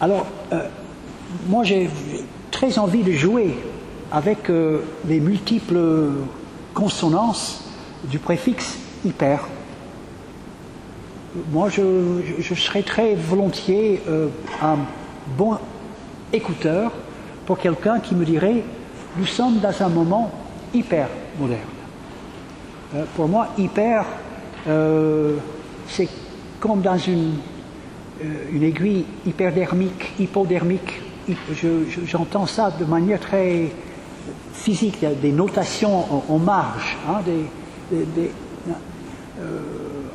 Alors, euh, moi j'ai très envie de jouer avec euh, les multiples consonances du préfixe hyper. Moi, je serais très volontiers euh, un bon écouteur pour quelqu'un qui me dirait nous sommes dans un moment hyper moderne. Euh, pour moi, hyper, euh, c'est comme dans une, euh, une aiguille hyperdermique, hypodermique. Hy- je- je- J'entends ça de manière très physique, des notations en, marge, hein,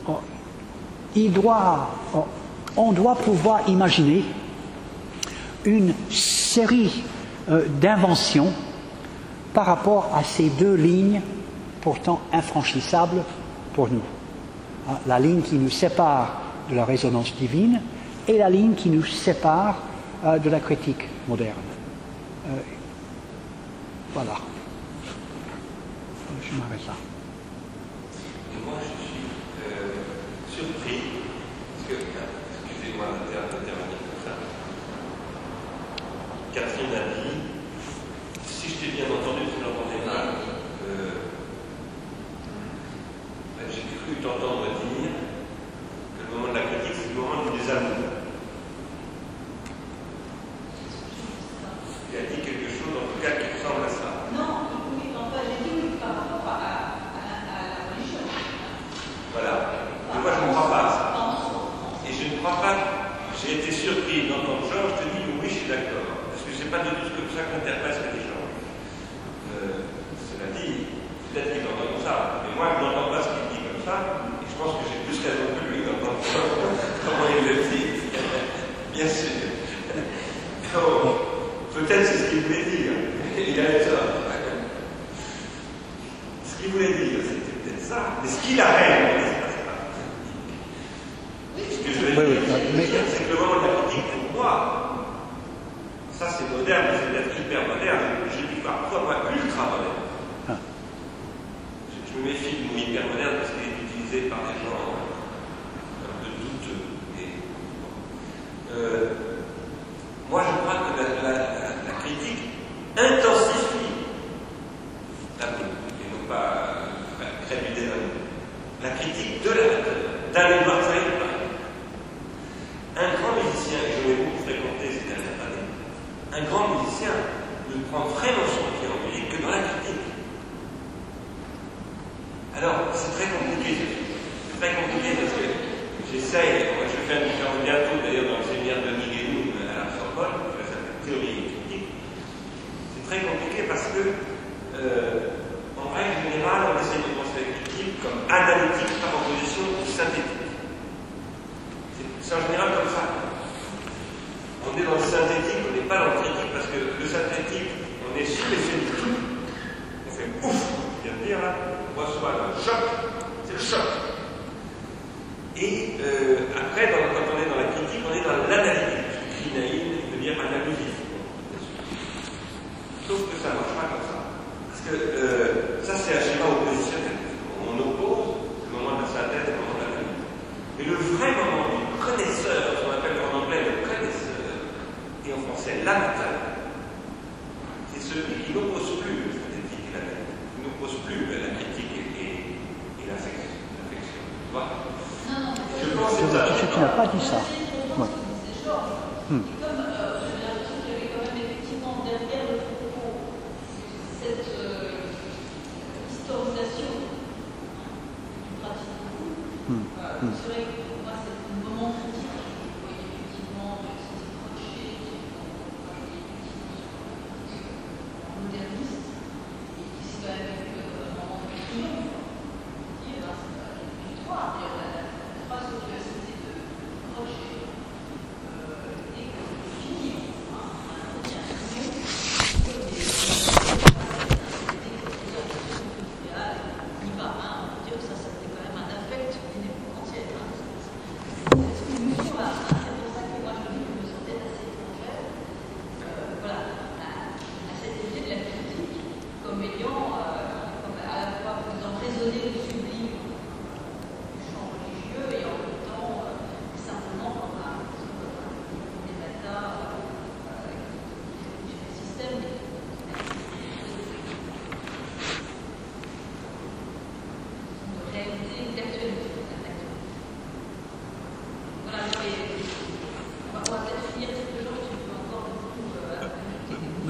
oh, il doit, oh, on doit pouvoir imaginer une série d'inventions par rapport à ces deux lignes pourtant infranchissables pour nous. Hein, La ligne qui nous sépare de la résonance divine et la ligne qui nous sépare euh, de la critique moderne. Euh, voilà. Je m'arrête là. uh,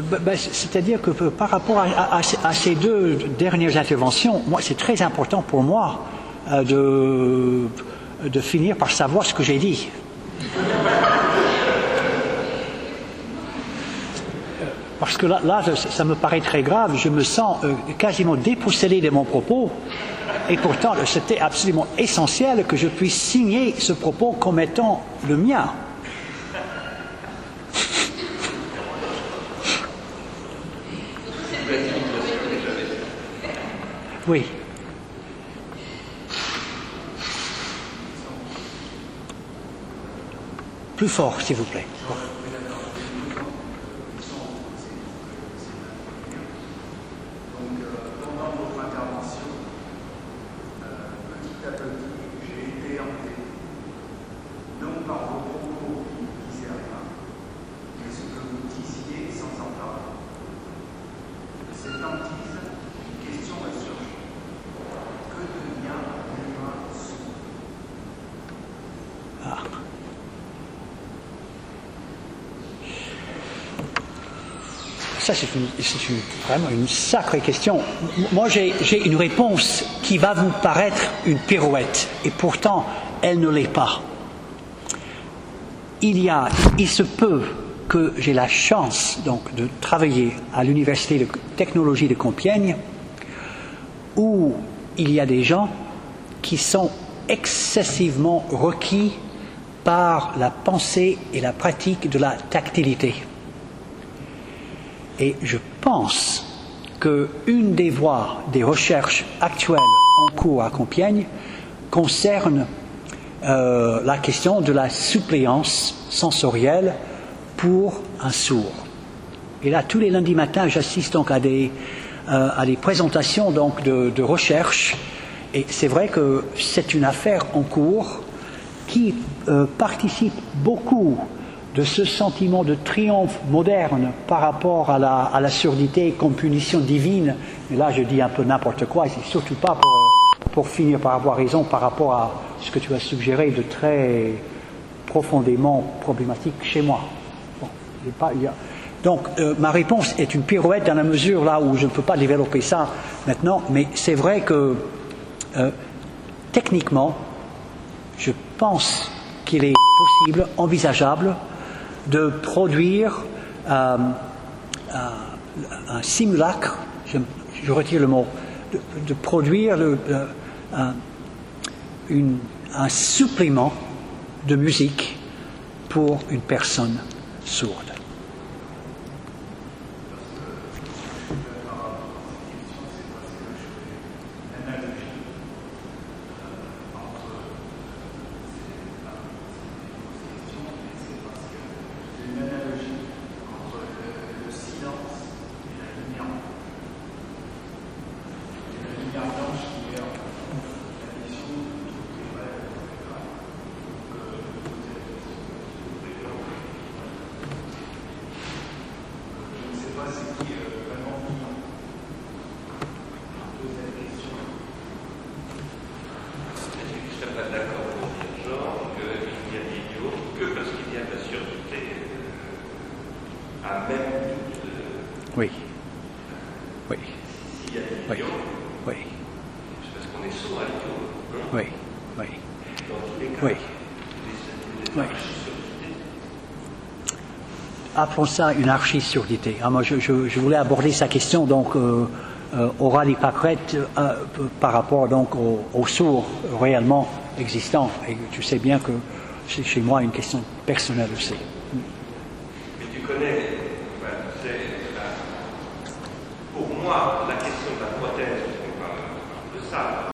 Bah, bah, c'est-à-dire que euh, par rapport à, ces deux dernières interventions, moi, c'est très important pour moi euh, de, de finir par savoir ce que j'ai dit. Parce que là, là, ça me paraît très grave, je me sens euh, quasiment dépousselé de mon propos, et pourtant c'était absolument essentiel que je puisse signer ce propos comme étant le mien. Oui. Plus fort, s'il vous plaît. C'est vraiment une sacrée question. Moi j'ai une réponse qui va vous paraître une pirouette, et pourtant elle ne l'est pas. Il y a, il se peut que j'ai la chance de travailler à l'université de technologie de Compiègne, où il y a des gens qui sont excessivement requis par la pensée et la pratique de la tactilité. Je pense qu'une des voies des recherches actuelles en cours à Compiègne concerne euh, la question de la suppléance sensorielle pour un sourd. Et là, tous les lundis matins, j'assiste donc à des, euh, à des présentations de, de recherche. Et c'est vrai que c'est une affaire en cours qui euh, participe beaucoup de ce sentiment de triomphe moderne par rapport à la, surdité comme punition divine. Mais là, je dis un peu n'importe quoi, et surtout pas pour, pour finir par avoir raison par rapport à ce que tu as suggéré de très profondément problématique chez moi. Donc, euh, ma réponse est une pirouette dans la mesure là où je ne peux pas développer ça maintenant, mais c'est vrai que euh, techniquement, je pense qu'il est possible, envisageable, de produire euh, un, un simulacre, je, retire le mot, de, produire euh, un supplément de musique pour une personne sourde. une analogie entre le, le silence et la lumière blanche. Et la lumière blanche qui est en fond la vision de tout qui est vrai, etc. Donc, euh, poser la question de Je ne sais pas ce qui est euh, vraiment vivant. Poser la question. Est-ce que tu ne serais pas d'accord pour dire, Jean, qu'il y a l'idiot que parce qu'il y a de la surdité euh, à même toute. euh, Oui. Oui. S'il y a Oui. l'idiot, Oui. c'est parce qu'on est sourd à l'idiot. hein. Oui. Oui. Dans tous les cas, Oui. les, les Oui. archi-surdités, Ça une archi-surdité. Ah, je voulais aborder sa question donc euh, euh, orale hypocrite euh, par rapport donc aux, aux sourds réellement existants. Et tu sais bien que c'est chez moi une question personnelle aussi.